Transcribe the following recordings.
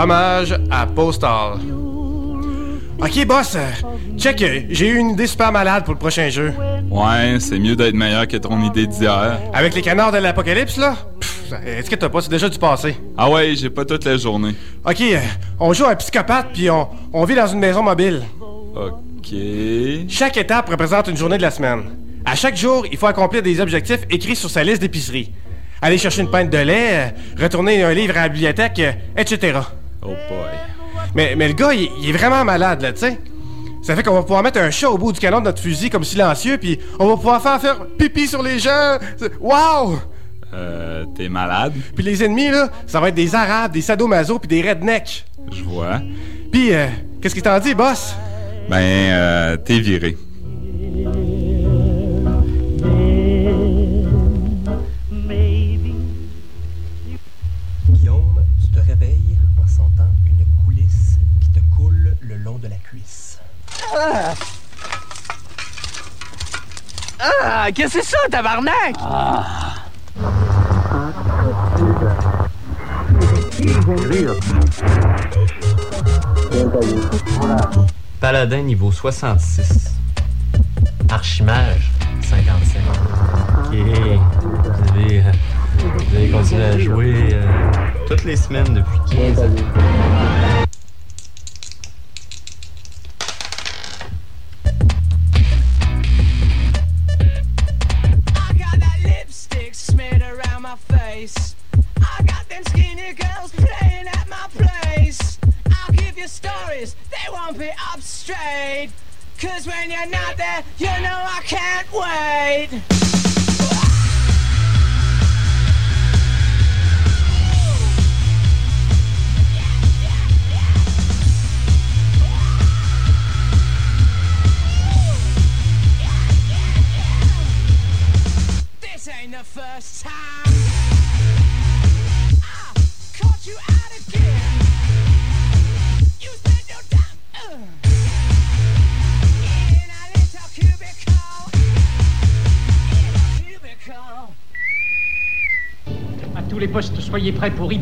Hommage à Postal. Ok, boss, euh, check, euh, j'ai eu une idée super malade pour le prochain jeu. Ouais, c'est mieux d'être meilleur que ton idée d'hier. Avec les canards de l'apocalypse, là? Est-ce que t'as pas? C'est déjà du passé. Ah ouais, j'ai pas toute la journée. Ok, euh, on joue à un psychopathe, puis on, on vit dans une maison mobile. Ok. Chaque étape représente une journée de la semaine. À chaque jour, il faut accomplir des objectifs écrits sur sa liste d'épicerie. Aller chercher une pinte de lait, retourner un livre à la bibliothèque, etc. Oh boy. Mais, mais le gars, il, il est vraiment malade, là, tu sais. Ça fait qu'on va pouvoir mettre un chat au bout du canon de notre fusil comme silencieux, puis on va pouvoir faire faire pipi sur les gens. Wow! Euh, t'es malade? Puis les ennemis, là, ça va être des Arabes, des sadomaso, puis des rednecks. Je vois. Puis, euh, qu'est-ce qu'il t'en dit, boss? Ben, euh, t'es viré. Ah, qu'est-ce que c'est ça, tabarnak? Paladin niveau 66. Archimage 55. Ok. Vous avez, euh, vous continué à jouer euh, toutes les semaines depuis 15 ans. When you're not there, you know I can't wait.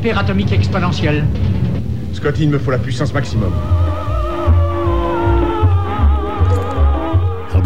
Hyperatomique exponentielle. Scotty, il me faut la puissance maximum.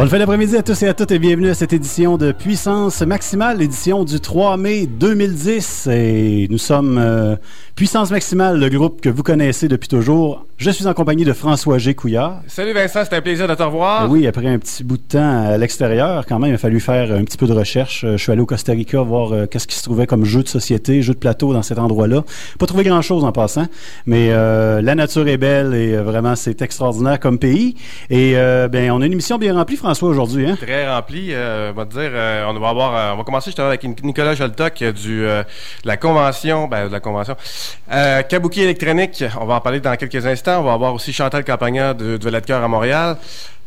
Bonne fin d'après-midi à tous et à toutes et bienvenue à cette édition de Puissance Maximale, l'édition du 3 mai 2010. Et nous sommes euh, Puissance Maximale, le groupe que vous connaissez depuis toujours. Je suis en compagnie de François G. Couillard. Salut Vincent, c'était un plaisir de te revoir. Oui, après un petit bout de temps à l'extérieur, quand même, il a fallu faire un petit peu de recherche. Euh, Je suis allé au Costa Rica voir euh, qu'est-ce qui se trouvait comme jeu de société, jeu de plateau dans cet endroit-là. Pas trouvé grand-chose en passant, mais euh, la nature est belle et euh, vraiment c'est extraordinaire comme pays. Et ben, on a une émission bien remplie, François, aujourd'hui. Hein? Très rempli, euh, on va te dire, on va avoir, on va commencer justement avec Nicolas Joltoc du la convention, ben de la convention, euh, Kabuki électronique. On va en parler dans quelques instants. On va avoir aussi Chantal Campagna de, de Cœur à Montréal.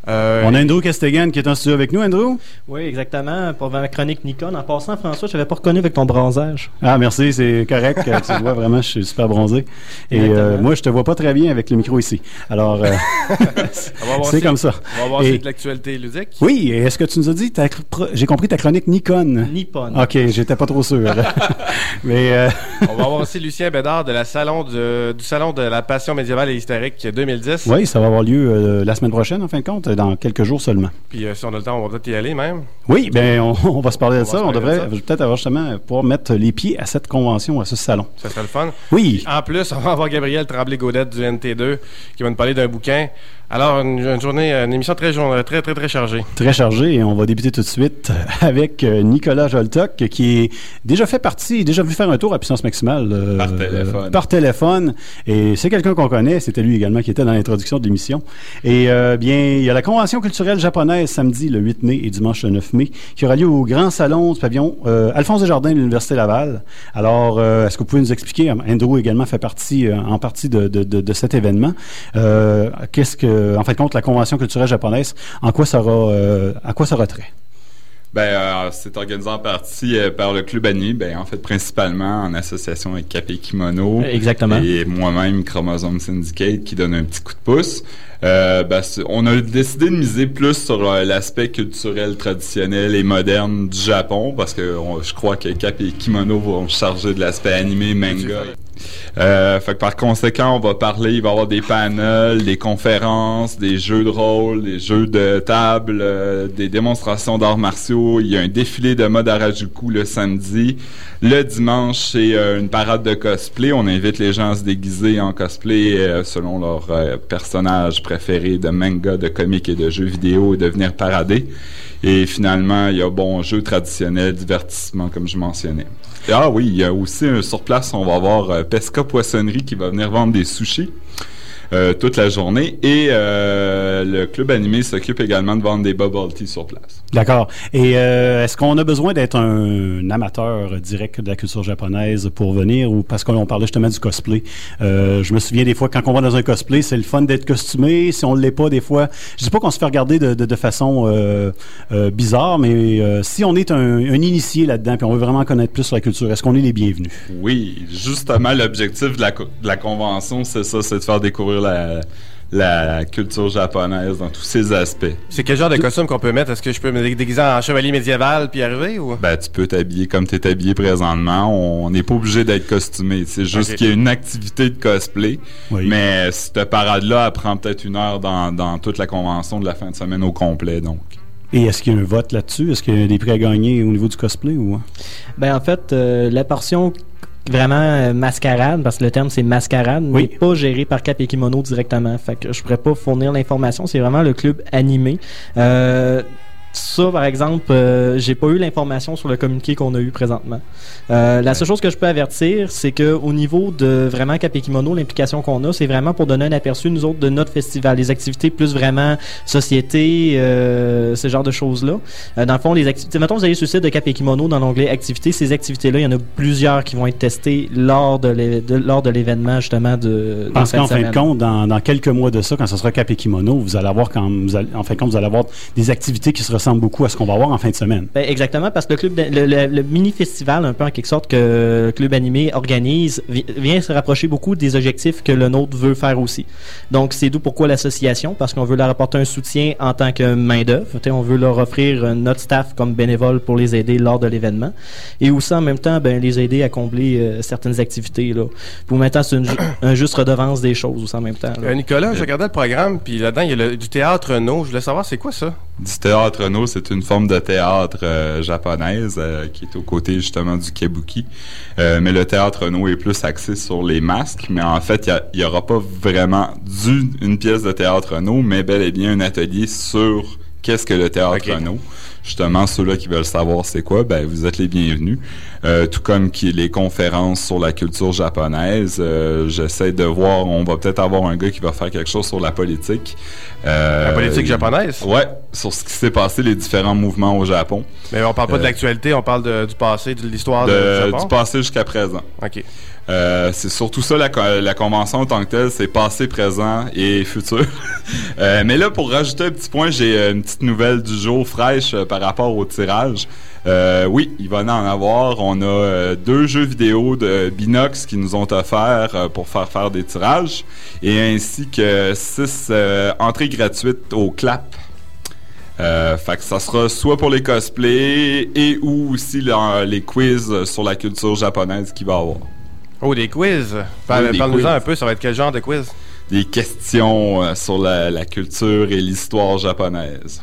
Euh, On a Andrew Castegan qui est en studio avec nous, Andrew. Oui, exactement. Pour ma chronique Nikon. En passant, François, je t'avais pas reconnu avec ton bronzage. Ah, merci, c'est correct. Euh, tu vois, vraiment, je suis super bronzé. Et euh, moi, je te vois pas très bien avec le micro ici. Alors, euh, on va avoir c'est comme ça. On va voir Et- aussi de l'actualité ludique. Oui, et est-ce que tu nous as dit, j'ai compris ta chronique Nikon. Nippon. OK, j'étais pas trop sûr. Mais euh, On va avoir aussi Lucien Bédard de la salon de- du salon de la passion médiévale et historique 2010. oui, ça va avoir lieu euh, la semaine prochaine, en fin de compte, dans quelques jours seulement. Puis euh, si on a le temps, on va peut-être y aller même. Oui, ben on, on va se parler de On ça. On de devrait peut-être avoir justement pouvoir mettre les pieds à cette convention, à ce salon. Ça serait le fun. Oui, En plus, on va avoir Gabriel Tremblay-Gaudette du NT2 qui va nous parler d'un bouquin. Alors, une, une journée, une émission très, très, très, très chargée. très chargé et on va débuter tout de suite avec euh, Nicolas Joltoc qui est déjà fait partie, déjà vu faire un tour à puissance maximale euh, Par téléphone. euh, par téléphone. et c'est quelqu'un qu'on connaît, c'était lui également qui était dans l'introduction de l'émission. Et euh, bien, il y a la convention culturelle japonaise samedi le 8 mai et dimanche le 9 mai qui aura lieu au grand salon du pavillon euh, Alphonse Desjardins de l'Université Laval. Alors, euh, est-ce que vous pouvez nous expliquer, Andrew également fait partie euh, en partie de, de, de, de cet événement, euh, qu'est-ce que, en fait, compte la convention culturelle japonaise, en quoi ça aura, euh, à quoi ça aura trait? Ben, euh, c'est organisé en partie euh, par le Club Annie, ben, en fait, principalement en association avec Capé Kimono. Exactement. Et moi-même, Chromosome Syndicate, qui donne un petit coup de pouce. Euh, ben, on a décidé de miser plus sur euh, l'aspect culturel, traditionnel et moderne du Japon, parce que on- je crois que Cap et Kimono vont se charger de l'aspect animé, manga. Euh, fait que par conséquent, on va parler, il va y avoir des panels, des conférences, des jeux de rôle, des jeux de table, euh, des démonstrations d'arts martiaux. Il y a un défilé de mode Harajuku le samedi. Le dimanche, c'est euh, une parade de cosplay. On invite les gens à se déguiser en cosplay selon leur personnage préféré de manga, de comics et de jeux vidéo et de venir parader. Et finalement, il y a bon jeu traditionnel, divertissement, comme je mentionnais. Ah oui, il y a aussi un sur place, on va avoir euh, Pesca Poissonnerie qui va venir vendre des sushis. Euh, toute la journée et euh, le club animé s'occupe également de vendre des bubble tea sur place. D'accord. Et euh, est-ce qu'on a besoin d'être un, amateur direct de la culture japonaise pour venir ou parce qu'on parlait justement du cosplay? Je me souviens des fois quand on va dans un cosplay, c'est le fun d'être costumé. Si on ne l'est pas, des fois, je dis pas qu'on se fait regarder de, de, de façon euh, euh, bizarre, mais euh, si on est un, un initié là-dedans puis on veut vraiment connaître plus sur la culture, est-ce qu'on est les bienvenus? Oui, justement, l'objectif de la, de la convention, c'est ça, c'est de faire découvrir la, la culture japonaise dans tous ses aspects. C'est quel genre de costume qu'on peut mettre? Est-ce que je peux me dé- déguiser en chevalier médiéval puis arriver ou? Ben, tu peux t'habiller comme tu es habillé présentement. On n'est pas obligé d'être costumé. C'est juste qu'il y a une activité de cosplay. Oui. Mais cette parade-là, elle prend peut-être une heure dans, dans toute la convention de la fin de semaine au complet, donc. Et est-ce qu'il y a un vote là-dessus? Est-ce qu'il y a des prix à gagner au niveau du cosplay ou? Ben en fait, euh, la portion vraiment euh, mascarade, parce que le terme c'est mascarade, Oui. n'est pas gérée par Cap et Kimono directement. Fait que je pourrais pas fournir l'information. C'est vraiment le club animé. Euh, ça, par exemple, euh, j'ai pas eu l'information sur le communiqué qu'on a eu présentement. Euh, la seule chose que je peux avertir, c'est que au niveau de vraiment Cap et Kimono, l'implication qu'on a, c'est vraiment pour donner un aperçu, nous autres, de notre festival. Les activités plus vraiment société, euh, ce genre de choses-là. Euh, dans le fond, les activités. Mettons, vous allez sur le site de Cap et Kimono dans l'onglet activités. Ces activités-là, il y en a plusieurs qui vont être testées lors de de- lors de l'événement, justement, de. Parce qu'en fin de compte, dans, dans quelques mois de ça, quand ce sera Cap et Kimono, vous allez avoir quand vous allez- en fin de compte, vous allez avoir des activités qui se ressemblent beaucoup à ce qu'on va avoir en fin de semaine. Ben, exactement, parce que le club, de- le, le- le mini-festival, un peu en quelque sorte, que le club animé organise, vi- vient se rapprocher beaucoup des objectifs que le nôtre veut faire aussi. Donc, c'est d'où pourquoi l'association, parce qu'on veut leur apporter un soutien en tant que main-d'œuvre. On veut leur offrir euh, notre staff comme bénévole pour les aider lors de l'événement. Et aussi, en même temps, ben, les aider à combler euh, certaines activités. Là. Pour maintenant, c'est une ju- un juste redevance des choses aussi en même temps. là. Euh, Nicolas, je regardais le programme, puis là-dedans, il y a le- du théâtre no. Je voulais savoir, c'est quoi ça? Du théâtre no, c'est une forme de théâtre euh, japonaise euh, qui est aux côtés justement du kabuki. Euh, mais le théâtre no est plus axé sur les masques, mais en fait, il n'y aura pas vraiment du, une pièce de théâtre no, mais bel et bien un atelier sur qu'est-ce que le théâtre Ok. no. Justement, ceux-là qui veulent savoir c'est quoi, ben vous êtes les bienvenus. Euh, tout comme qui les conférences sur la culture japonaise, euh, j'essaie de voir, on va peut-être avoir un gars qui va faire quelque chose sur la politique. Euh, La politique japonaise? Ouais, sur ce qui s'est passé, les différents mouvements au Japon. Mais on parle pas de Euh, l'actualité, on parle de- du passé, de l'histoire du Japon? du passé jusqu'à présent. OK. Euh, c'est surtout ça la, la convention en tant que telle, c'est passé, présent et futur. Euh, mais là, pour rajouter un petit point, j'ai euh, une petite nouvelle du jour fraîche euh, par rapport au tirage. Euh, oui, il va en avoir. On a euh, deux jeux vidéo de Binox qui nous ont offert euh, pour faire faire des tirages et ainsi que six euh, entrées gratuites au clap. Euh, fait que ça sera soit pour les cosplays et ou aussi les quiz sur la culture japonaise qu'il va y avoir. Oh, des quiz. Parle- Oui, quiz. un peu, ça va être quel genre de quiz? Des questions euh, sur la, la culture et l'histoire japonaise.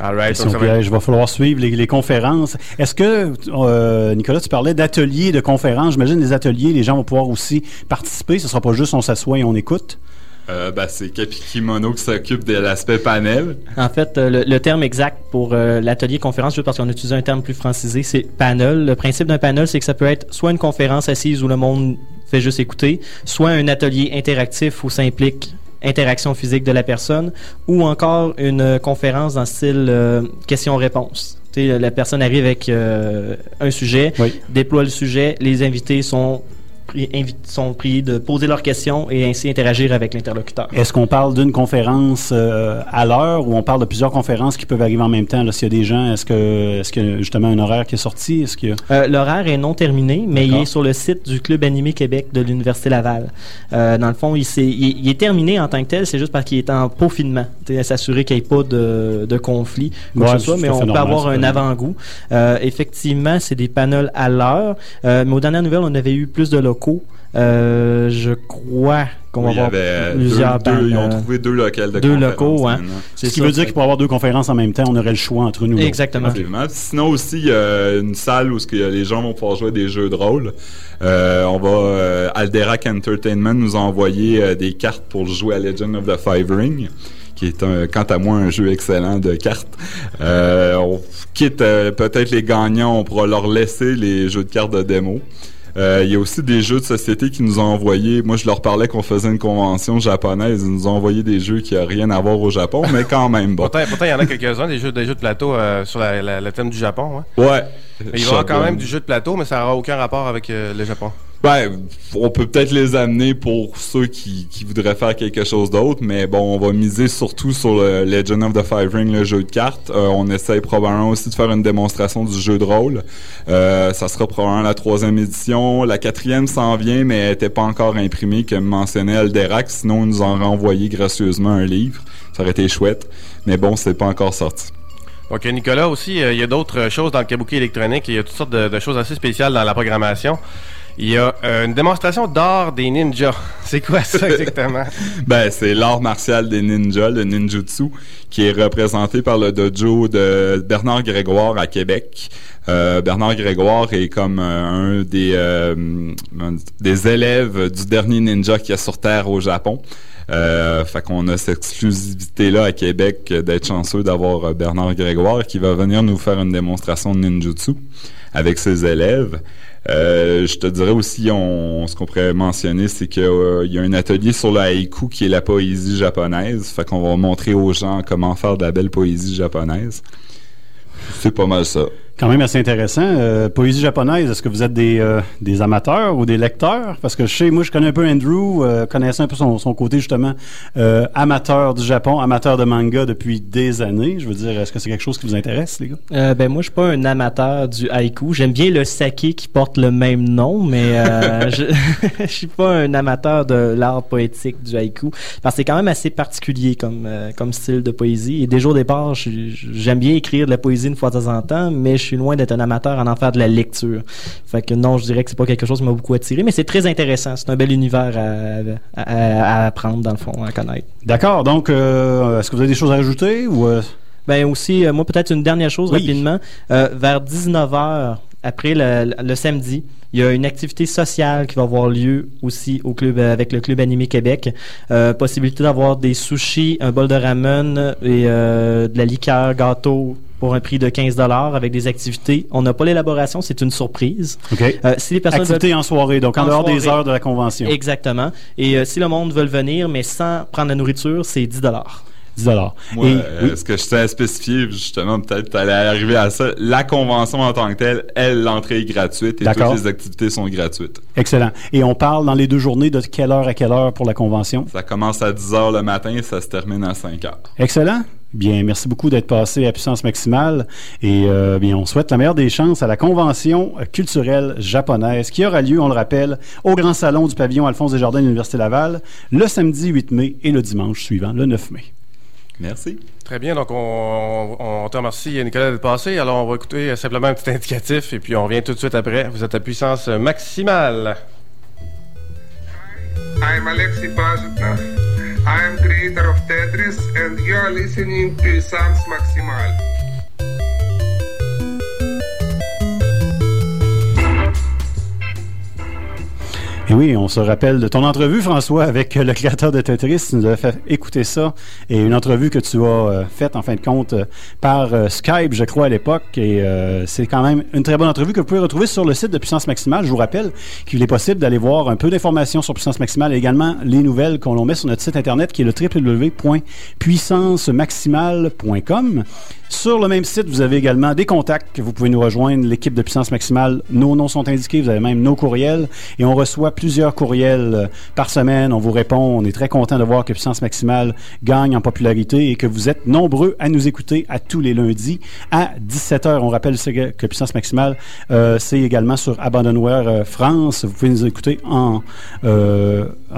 All right. Va piège, falloir suivre les, les conférences. Est-ce que, euh, Nicolas, tu parlais d'ateliers, de conférences? J'imagine les ateliers, les gens vont pouvoir aussi participer. Ce sera pas juste on s'assoit et on écoute. Euh, ben, c'est qui s'occupe de l'aspect panel. En fait, euh, le, le terme exact pour euh, l'atelier conférence, juste parce qu'on a utilisé un terme plus francisé, c'est panel. Le principe d'un panel, c'est que ça peut être soit une conférence assise où le monde fait juste écouter, soit un atelier interactif où ça implique interaction physique de la personne, ou encore une conférence dans le style euh, question-réponse. La personne arrive avec euh, un sujet, Oui. déploie le sujet, les invités sont, sont priés de poser leurs questions et ainsi interagir avec l'interlocuteur. Est-ce qu'on parle d'une conférence euh, à l'heure ou on parle de plusieurs conférences qui peuvent arriver en même temps? S'il y a des gens, est-ce que est-ce a justement un horaire qui est sorti? Est-ce a... Euh, L'horaire est non terminé, mais il est sur le site du Club Animé Québec de l'Université Laval. Euh, dans le fond, il, est- il est terminé en tant que tel, c'est juste parce qu'il est en peaufinement. À s'assurer qu'il n'y ait pas de, de conflit, quoi Ouais, que ce soit, mais on peut normal, avoir un avant-goût. Effectivement, c'est des panels à l'heure, mais aux dernières nouvelles, on avait eu plus de locaux. Euh, je crois qu'on va Oui, y avoir euh, deux, plusieurs deux- ils ont panels. trouvé deux locales de Deux conférences locaux, hein. Ce qui ça, veut dire qu'il pour avoir deux conférences en même temps, on aurait le choix entre nous. Exactement. Absolument. Sinon aussi, il y a une salle où les gens vont pouvoir jouer des jeux de rôle. Euh, on va euh, Alderac Entertainment nous a envoyé euh, des cartes pour jouer à Legend of the Five Ring qui est un, quant à moi un jeu excellent de cartes. Euh, on quitte euh, peut-être les gagnants, on pourra leur laisser les jeux de cartes de démo. Euh, Il y a aussi des jeux de société qui nous ont envoyé. Moi, je leur parlais qu'on faisait une convention japonaise. Ils nous ont envoyé des jeux qui n'ont rien à voir au Japon, mais quand même bon. Pourtant, il y en a quelques-uns, des jeux, des jeux de plateau euh, sur la- la- le thème du Japon. hein. Ouais. Mais il va y avoir quand même du jeu de plateau, mais ça n'aura aucun rapport avec euh, le Japon. Ben, on peut peut-être les amener pour ceux qui, qui voudraient faire quelque chose d'autre, mais bon, on va miser surtout sur le Legend of the Five Ring, le jeu de cartes. Euh, on essaye probablement aussi de faire une démonstration du jeu de rôle. Euh, ça sera probablement la troisième édition. La quatrième s'en vient, mais elle n'était pas encore imprimée, comme mentionnait Alderac. Sinon, ils nous ont renvoyé gracieusement un livre. Ça aurait été chouette. Mais bon, c'est pas encore sorti. Euh, Nicolas, aussi, euh, il y a d'autres choses dans le kabuki électronique. Il y a toutes sortes de choses assez spéciales dans la programmation. Il y a euh, une démonstration d'art des ninjas. C'est quoi ça exactement? Ben, c'est l'art martial des ninjas, le ninjutsu, qui est représenté par le dojo de Bernard Grégoire à Québec. Euh, Bernard Grégoire est comme euh, un des, euh, un des élèves du dernier ninja qui est sur Terre au Japon. Euh, fait qu'on a cette exclusivité-là à Québec d'être chanceux d'avoir Bernard Grégoire qui va venir nous faire une démonstration de ninjutsu avec ses élèves. Euh, je te dirais aussi, on, ce qu'on pourrait mentionner, c'est qu'il y a un atelier sur le haïku qui est la poésie japonaise. Fait qu'on va montrer aux gens comment faire de la belle poésie japonaise. C'est pas mal ça. Quand même assez intéressant. Euh, poésie japonaise, est-ce que vous êtes des, euh, des amateurs ou des lecteurs? Parce que je sais, moi, je connais un peu Andrew, euh, connaissant un peu son, son côté, justement, euh, amateur du Japon, amateur de manga depuis des années. Je veux dire, est-ce que c'est quelque chose qui vous intéresse, les gars? Ben moi je suis pas un amateur du haïku. J'aime bien le saké qui porte le même nom, mais je je suis pas un amateur de l'art poétique du haïku parce que c'est quand même assez particulier comme comme style de poésie. Et déjà au départ, j'aime bien écrire de la poésie une fois de temps en temps, mais je suis loin d'être un amateur en en faire de la lecture. Fait que non, je dirais que c'est pas quelque chose qui m'a beaucoup attiré, mais c'est très intéressant. C'est un bel univers à, à- à apprendre dans le fond, à connaître. D'accord. Donc, euh, est-ce que vous avez des choses à rajouter ou... euh, Ben aussi, euh, moi peut-être une dernière chose Oui. rapidement. Vers 19h, après le, le samedi, il y a une activité sociale qui va avoir lieu aussi au club avec le club animé Québec. Euh, possibilité d'avoir des sushis, un bol de ramen et euh, de la liqueur, gâteau pour un prix de 15 dollars avec des activités. On n'a pas l'élaboration, c'est une surprise. OK. Euh, si les personnes Activité en soirée, donc en, En dehors des heures de la convention. Exactement. Et euh, si le monde veut venir, mais sans prendre la nourriture, c'est 10 dollars. 10 dollars. Moi, Et- euh, oui. ce que je tiens à spécifier, justement, peut-être t'allais arriver à ça, la convention en tant que telle, elle, l'entrée est gratuite et toutes les activités sont gratuites. Excellent. Et on parle dans les deux journées de quelle heure à quelle heure pour la convention? Ça commence à 10 heures le matin et ça se termine à 5 heures. Excellent. Bien, merci beaucoup d'être passé à Puissance Maximale. Et euh, bien, on souhaite la meilleure des chances à la convention culturelle japonaise qui aura lieu, on le rappelle, au Grand Salon du pavillon Alphonse Desjardins de l'Université Laval le samedi 8 mai et le dimanche suivant, le 9 mai. Merci. Très bien, donc on, on te remercie Nicolas d'être passé. Alors on va écouter euh, simplement un petit indicatif et puis on revient tout de suite après. Vous êtes à puissance maximale. I'm Pazutnov. I am creator of Tetris and you are listening to Sans Maximal. Et oui, on se rappelle de ton entrevue, François, avec le créateur de Tetris. Tu nous as fait écouter ça. Et une entrevue que tu as euh, faite, en fin de compte, euh, par euh, Skype, je crois, à l'époque. Et c'est quand même une très bonne entrevue que vous pouvez retrouver sur le site de Puissance Maximale. Je vous rappelle qu'il est possible d'aller voir un peu d'informations sur Puissance Maximale et également les nouvelles qu'on met sur notre site Internet qui est le www.puissancemaximale.com. Sur le même site, vous avez également des contacts que vous pouvez nous rejoindre, l'équipe de Puissance Maximale. Nos noms sont indiqués, vous avez même nos courriels et on reçoit plusieurs courriels euh, par semaine. On vous répond. On est très content de voir que Puissance Maximale gagne en popularité et que vous êtes nombreux à nous écouter à tous les lundis à 17h. On rappelle que Puissance Maximale, euh, c'est également sur Abandonware euh, France. Vous pouvez nous écouter en,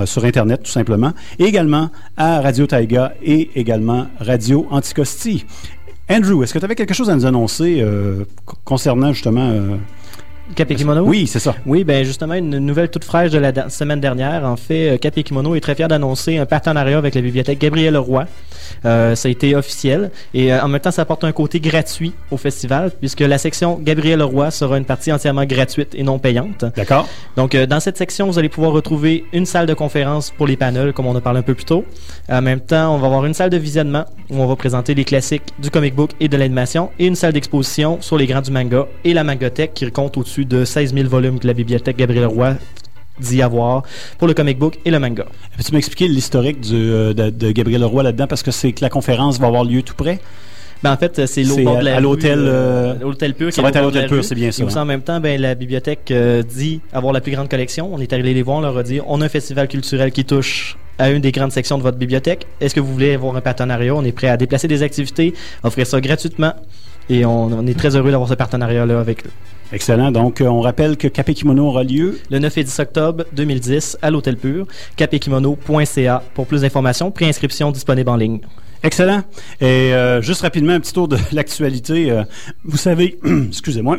sur Internet, tout simplement. Et également à Radio Taiga et également Radio Anticosti. Andrew, est-ce que tu avais quelque chose à nous annoncer concernant justement euh, Cap et Kimono? Oui, c'est ça. Oui, ben justement, une nouvelle toute fraîche de la semaine dernière. En fait, euh, Cap et Kimono est très fier d'annoncer un partenariat avec la bibliothèque Gabriel Leroy. Euh, ça a été officiel. Et euh, en même temps, ça apporte un côté gratuit au festival, puisque la section Gabriel Leroy sera une partie entièrement gratuite et non payante. D'accord. Donc, euh, dans cette section, vous allez pouvoir retrouver une salle de conférence pour les panels, comme on a parlé un peu plus tôt. En même temps, on va avoir une salle de visionnement où on va présenter les classiques du comic book et de l'animation, et une salle d'exposition sur les grands du manga et la mangothèque qui compte au-dessus de 16 000 volumes que la bibliothèque Gabriel Roy dit avoir pour le comic book et le manga. Peux-tu m'expliquer l'historique euh, de, de Gabriel Leroy là-dedans? Parce que c'est que la conférence va avoir lieu tout près? Ben, en fait, c'est à- l'hôtel, euh, euh, l'hôtel Pur. ça va être à l'hôtel Pur, c'est bien ça, Et aussi, hein. en même temps, ben, la bibliothèque euh, dit avoir la plus grande collection. On est allé les voir, on leur a dit on a un festival culturel qui touche à une des grandes sections de votre bibliothèque. Est-ce que vous voulez avoir un partenariat? On est prêt à déplacer des activités, offrir ça gratuitement. Et on, on est très heureux d'avoir ce partenariat-là avec eux. Excellent. Donc, euh, on rappelle que Capé Kimono aura lieu. Le 9 et 10 octobre 2010 à l'Hôtel Pur, capekimono.ca pour plus d'informations. Préinscription disponible en ligne. Excellent. Et euh, juste rapidement, un petit tour de l'actualité. Euh, vous savez, excusez-moi,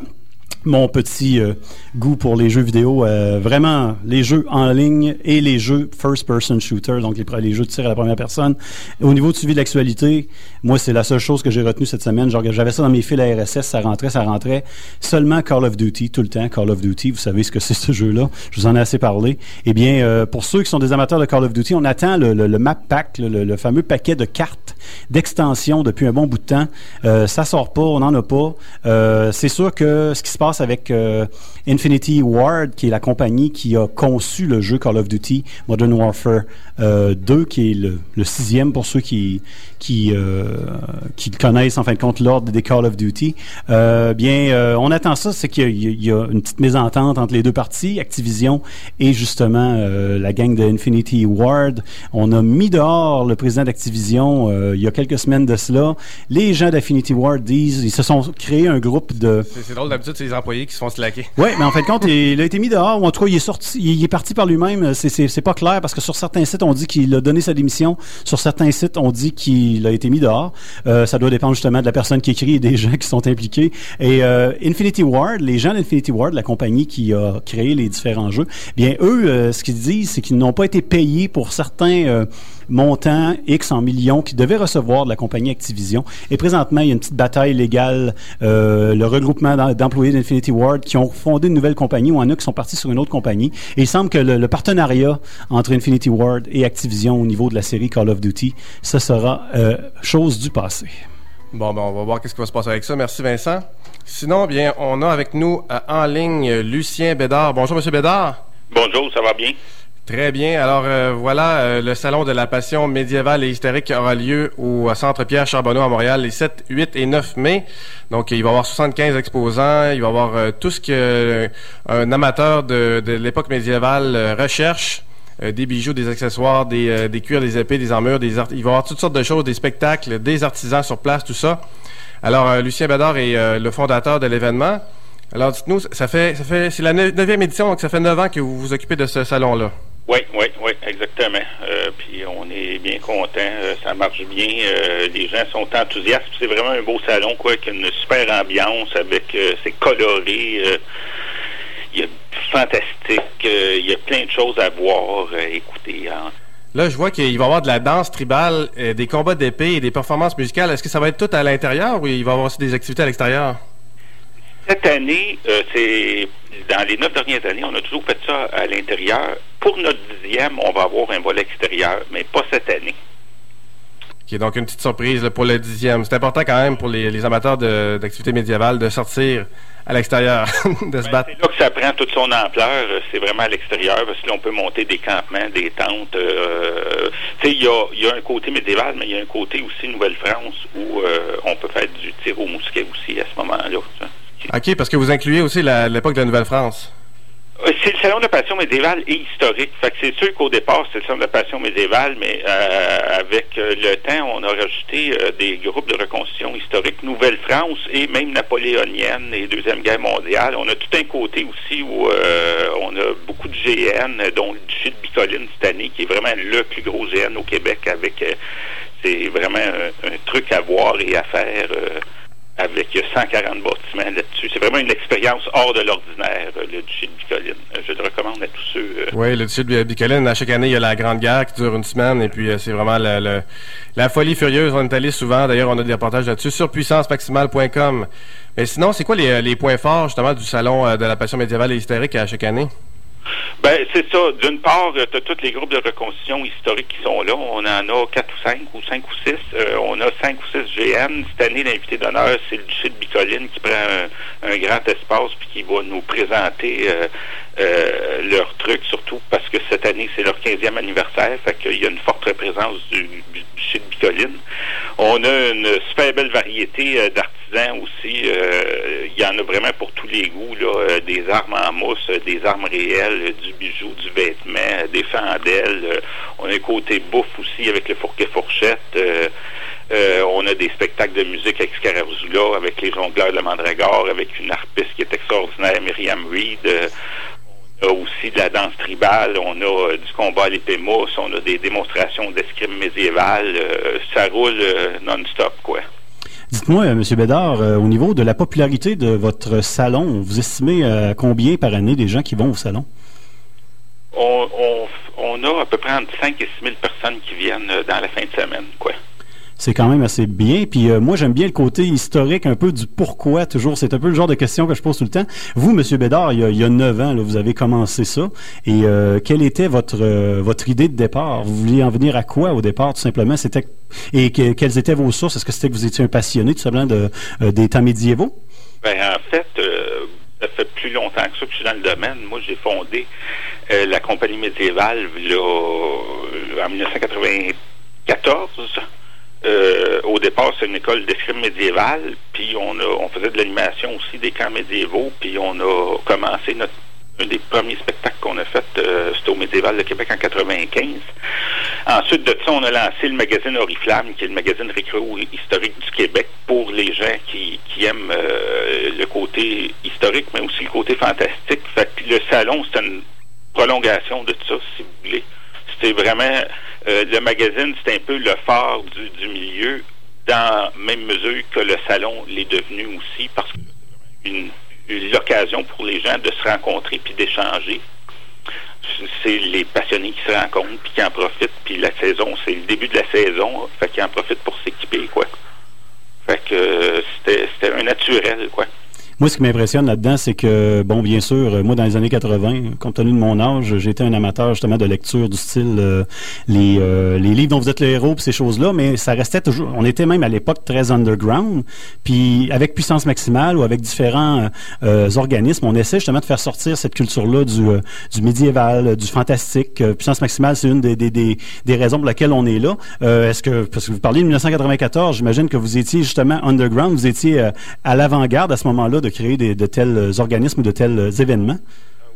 mon petit euh, goût pour les jeux vidéo, euh, vraiment les jeux en ligne et les jeux first-person shooter, donc les, jeux de tir à la première personne. Au niveau de suivi de l'actualité, moi, c'est la seule chose que j'ai retenue cette semaine. J'avais ça dans mes fils à RSS, ça rentrait, ça rentrait. Seulement Call of Duty, tout le temps, Call of Duty. Vous savez ce que c'est ce jeu-là. Je vous en ai assez parlé. Eh bien, euh, pour ceux qui sont des amateurs de Call of Duty, on attend le, le- map pack, le, fameux paquet de cartes d'extension depuis un bon bout de temps. Ça sort pas, on n'en a pas. C'est sûr que ce qui se passe avec euh, Infinity Ward, qui est la compagnie qui a conçu le jeu Call of Duty Modern Warfare euh, 2, qui est le sixième pour ceux qui qui, euh, qui connaissent en fin de compte l'ordre des Call of Duty. Euh, bien, euh, on attend ça, c'est qu'il y, a- il y a une petite mésentente entre les deux parties, Activision et justement la gang de Infinity Ward. On a mis dehors le président d'Activision il y a quelques semaines de cela. Les gens d'Infinity Ward disent, ils se sont créés un groupe de C'est drôle, d'habitude, c'est les employés qui se font slacker. oui, mais en fin de compte, il a été mis dehors, ou en tout cas, il est sorti, il est parti par lui-même. C'est pas clair parce que sur certains sites, on dit qu'il a donné sa démission. Sur certains sites, on dit qu'il a été mis dehors. Euh, ça doit dépendre justement de la personne qui écrit et des gens qui sont impliqués. Et euh, Infinity Ward, les gens d'Infinity Ward, la compagnie qui a créé les différents jeux, bien eux, euh, ce qu'ils disent, c'est qu'ils n'ont pas été payés pour certains montants X en millions qu'ils devaient recevoir de la compagnie Activision. Et présentement, il y a une petite bataille légale. Euh, le regroupement d'em- d'employés d'Infinity Ward qui ont fondé une nouvelle compagnie ou en a qui sont partis sur une autre compagnie. Et il semble que le, le partenariat entre Infinity Ward et Activision au niveau de la série Call of Duty, ce sera euh, chose du passé. Bon, ben, on va voir qu'est-ce qui va se passer avec ça. Merci, Vincent. Sinon, bien, on a avec nous euh, en ligne Lucien Bédard. Bonjour, Monsieur Bédard. Bonjour, ça va bien? Très bien. Alors, euh, voilà, euh, le Salon de la Passion médiévale et historique aura lieu au Centre Pierre Charbonneau à Montréal les 7, 8 et 9 mai. Donc, il va y avoir 75 exposants. Il va y avoir euh, tout ce que euh, amateur de, de l'époque médiévale euh, recherche. Des bijoux, des accessoires, des, des cuirs, des épées, des armures, des art- il va y avoir toutes sortes de choses, des spectacles, des artisans sur place, tout ça. Alors, Lucien Bédard est le fondateur de l'événement. Alors, dites-nous, ça fait, ça fait, c'est la ne- neuvième édition, donc ça fait neuf ans que vous vous occupez de ce salon-là. Oui, oui, oui, exactement. Euh, puis on est bien content, euh, ça marche bien, euh, les gens sont enthousiastes. C'est vraiment un beau salon, quoi, avec une super ambiance, avec c'est coloré, il y a fantastique, il y a plein de choses à voir, écouter. hein. Là, je vois qu'il va y avoir de la danse tribale, des combats d'épée et des performances musicales. Est-ce que ça va être tout à l'intérieur ou il va y avoir aussi des activités à l'extérieur? Cette année, euh, c'est dans les neuf dernières années, on a toujours fait ça à l'intérieur. Pour notre dixième, on va avoir un volet extérieur, mais pas cette année. Est donc une petite surprise là, pour le dixième. C'est important quand même pour les, les amateurs d'activités médiévales de sortir à l'extérieur, de se battre. C'est là que ça prend toute son ampleur. euh, C'est vraiment à l'extérieur parce que là, on peut monter des campements, des tentes. euh, tu sais, il y a, il y a un côté médiéval, mais il y a un côté aussi Nouvelle-France où euh, on peut faire du tir au mousquet aussi à ce moment-là. OK, parce que vous incluez aussi l'époque de la Nouvelle-France. Euh, C'est le salon de la passion médiévale et historique. Fait que c'est sûr qu'au départ, c'était le salon de la passion médiévale, mais euh, avec euh, le temps, on a rajouté des groupes de reconstitution historique Nouvelle-France et même napoléonienne et Deuxième Guerre mondiale. On a tout un côté aussi où on a beaucoup de GN, dont le duché de Bicoline cette année, qui est vraiment le plus gros GN au Québec avec... c'est vraiment un truc à voir et à faire. Avec 140 bâtiments là-dessus. C'est vraiment une expérience hors de l'ordinaire, euh, le duché de Bicoline. Euh, Je le recommande à tous ceux... euh, Oui, le duché de Bicoline, à chaque année, il y a la Grande Guerre qui dure une semaine, et puis c'est vraiment la, folie furieuse. On est allé souvent, d'ailleurs, on a des reportages là-dessus sur puissancemaximale.com. Mais sinon, c'est quoi les, points forts, justement, du Salon de la passion médiévale et historique à chaque année? Ben, c'est ça. D'une part, tu as tous les groupes de reconstitution historique qui sont là. On en a quatre ou cinq, ou cinq ou six. Euh, on a cinq ou six GN. Cette année, l'invité d'honneur, c'est le duché de Bicoline qui prend un, un grand espace puis qui va nous présenter euh, euh, leurs trucs, surtout parce que cette année, c'est leur 15e anniversaire. Fait qu'il y a une forte présence du, du de Bicoline. On a une super belle variété euh, d'artisans aussi. Euh, Il y en a vraiment pour tous les goûts. Là, Euh, des armes en mousse, des armes réelles, du bijou, du vêtement, des fendelles. On a un côté bouffe aussi avec le fourquet fourchette. Euh, on a des spectacles de musique avec Scaravuzula, avec les jongleurs de la Mandragore, avec une harpiste qui est extraordinaire, Myriam Reed. Euh, a aussi de la danse tribale, on a euh, du combat à l'épée mousse, on a des démonstrations d'escrime médiévale. Euh, ça roule euh, non-stop, quoi. Dites-moi, M. Bédard, euh, au niveau de la popularité de votre salon, vous estimez euh, combien par année des gens qui vont au salon? On, on, on a à peu près entre 5 et 6 000 personnes qui viennent dans la fin de semaine, quoi. C'est quand même assez bien. Puis euh, moi, j'aime bien le côté historique, un peu du pourquoi toujours. C'est un peu le genre de question que je pose tout le temps. Vous, Monsieur Bédard, il y a, il y a 9 ans, vous avez commencé ça. Et euh, quelle était votre euh, votre idée de départ? Vous vouliez en venir à quoi au départ, tout simplement? C'était Et que- quelles étaient vos sources? Est-ce que c'était que vous étiez un passionné, tout simplement, de, des temps médiévaux? Ben, en fait, ça fait plus longtemps que ça que je suis dans le domaine. Moi, j'ai fondé la compagnie médiévale là, en 1994. Euh, au départ, c'est une école d'escrime médiévale, puis on, a, on faisait de l'animation aussi des camps médiévaux, puis on a commencé notre un des premiers spectacles qu'on a fait, euh, c'était au Médiéval de Québec en 95. Ensuite de ça, on a lancé le magazine Oriflamme, qui est le magazine récréo historique du Québec pour les gens qui, qui aiment euh, le côté historique, mais aussi le côté fantastique. Fait que le salon, c'est une prolongation de tout ça, si vous voulez. C'était vraiment euh, le magazine, c'est un peu le phare du, milieu, dans même mesure que le salon l'est devenu aussi, parce que c'est une, une l'occasion pour les gens de se rencontrer puis d'échanger. C'est les passionnés qui se rencontrent puis qui en profitent. Puis la saison, c'est le début de la saison, fait qu'ils en profitent pour s'équiper, quoi. Fait que euh, c'était un naturel, quoi. Moi, ce qui m'impressionne là-dedans, c'est que, bon, bien sûr, euh, moi, dans les années 80, compte tenu de mon âge, j'étais un amateur justement de lecture du style euh, les, euh, les livres dont vous êtes le héros, puis ces choses-là, mais ça restait toujours. On était même à l'époque très underground, puis avec puissance maximale ou avec différents euh, organismes, on essaie justement de faire sortir cette culture-là du, euh, du médiéval, du fantastique. Euh, puissance maximale, c'est une des, des, des, des raisons pour lesquelles on est là. Est-ce que, parce que vous parliez de 1994, j'imagine que vous étiez justement underground, vous étiez à l'avant-garde à ce moment-là de créer de tels organismes ou de tels événements?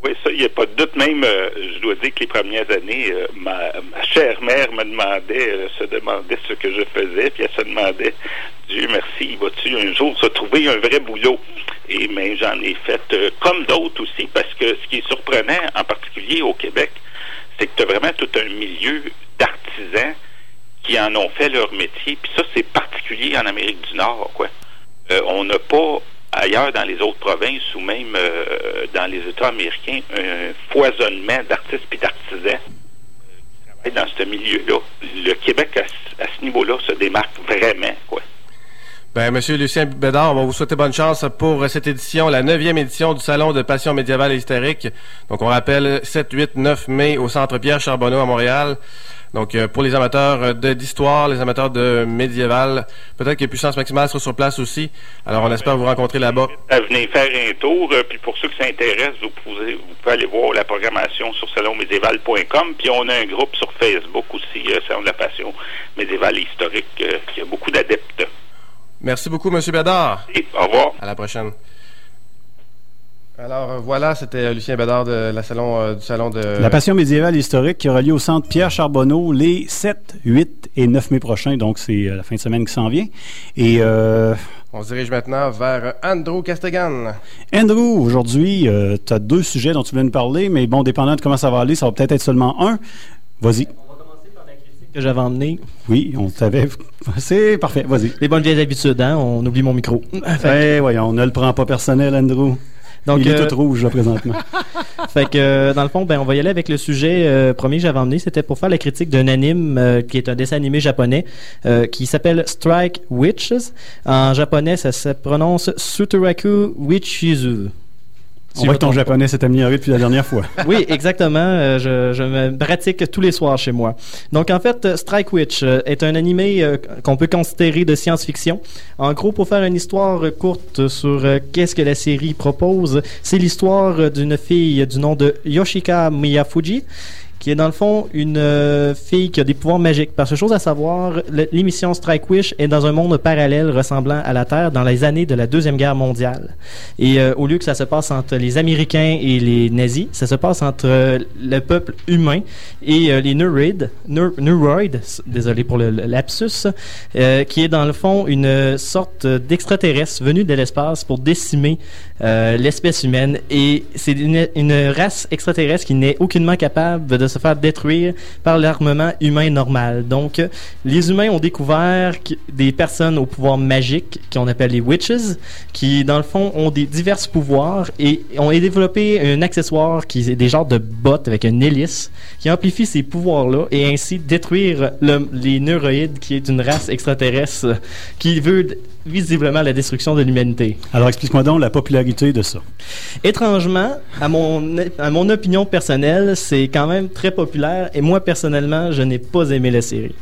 Oui, ça, il n'y a pas de doute. Même, euh, je dois dire que les premières années, euh, ma, chère mère me demandait, euh, se demandait ce que je faisais, puis elle se demandait, Dieu merci, vas-tu un jour se trouver un vrai boulot? Et mais j'en ai fait euh, comme d'autres aussi, parce que ce qui est surprenant, en particulier au Québec, c'est que tu as vraiment tout un milieu d'artisans qui en ont fait leur métier, puis ça, c'est particulier en Amérique du Nord, quoi. On n'a pas ailleurs dans les autres provinces ou même euh, dans les États américains un foisonnement d'artistes et d'artisans euh, qui travaillent dans ce milieu-là. Le Québec, à, ce- niveau-là, se démarque vraiment. Ben, Monsieur Lucien Bédard, on va vous souhaiter bonne chance pour cette édition, la neuvième édition du Salon de Passion médiévale et historique. Donc, on rappelle 7, 8, 9 mai au Centre Pierre Charbonneau à Montréal. Donc, euh, pour les amateurs de- d'histoire, les amateurs de médiéval, peut-être que Puissance Maximale sera sur place aussi. Alors, on espère vous rencontrer là-bas. À venir faire un tour, euh, puis pour ceux qui s'intéressent, vous pouvez, vous pouvez aller voir la programmation sur salonmédiéval.com, puis on a un groupe sur Facebook aussi, euh, Salon de la Passion médiévale et historique, euh, qui a beaucoup d'adeptes. Merci beaucoup, Monsieur Bédard. Et au revoir. À la prochaine. Alors euh, voilà, c'était euh, Lucien Bédard de la salon, euh, du salon de La passion médiévale et historique qui aura lieu au centre Pierre Charbonneau les 7, 8 et 9 mai prochains. Donc, c'est euh, la fin de semaine qui s'en vient. Et euh, On se dirige maintenant vers Andrew Castegan. Andrew, aujourd'hui, tu as deux sujets dont tu voulais nous parler, mais bon, dépendant de comment ça va aller, ça va peut-être être seulement un. Vas-y. que j'avais emmené. Oui, on savait. C'est parfait, vas-y. Les bonnes vieilles habitudes, hein? On oublie mon micro. Eh, voyons, on ne le prend pas personnel, Andrew. Donc, Il est euh, tout rouge, là, présentement. fait que euh, dans le fond, ben on va y aller avec le sujet euh, premier que j'avais emmené. C'était pour faire la critique d'un anime euh, qui est un dessin animé japonais euh, qui s'appelle Strike Witches. En japonais, ça se prononce Suturaku Witchizu. On voit que ton japonais s'est amélioré depuis la dernière fois. Oui, exactement. Euh, je, je me pratique tous les soirs chez moi. Donc, en fait, Strike Witch euh, est un animé euh, qu'on peut considérer de science-fiction. En gros, pour faire une histoire courte sur euh, qu'est-ce que la série propose, c'est l'histoire d'une fille du nom de Yoshika Miyafuji qui est dans le fond une euh, fille qui a des pouvoirs magiques. Parce que chose à savoir, l'émission Strike Wish est dans un monde parallèle ressemblant à la Terre dans les années de la Deuxième Guerre mondiale. Et euh, au lieu que ça se passe entre les Américains et les nazis, ça se passe entre euh, le peuple humain et les neuroides, neur- neuroides, désolé pour le, le lapsus, qui est dans le fond une sorte d'extraterrestre venu de l'espace pour décimer euh, l'espèce humaine. Et c'est une, race extraterrestre qui n'est aucunement capable de se faire détruire par l'armement humain normal. Donc, les humains ont découvert des personnes au pouvoir magique qu'on appelle les witches, qui dans le fond ont des divers pouvoirs et ont développé un accessoire qui est des genres de bottes avec une hélice qui amplifie ces pouvoirs-là et ainsi détruire le- les neuroïdes qui est une race extraterrestre qui veut visiblement la destruction de l'humanité. Alors, explique-moi donc la Étrangement, à mon, à mon opinion personnelle, c'est quand même très populaire et moi personnellement, je n'ai pas aimé la série.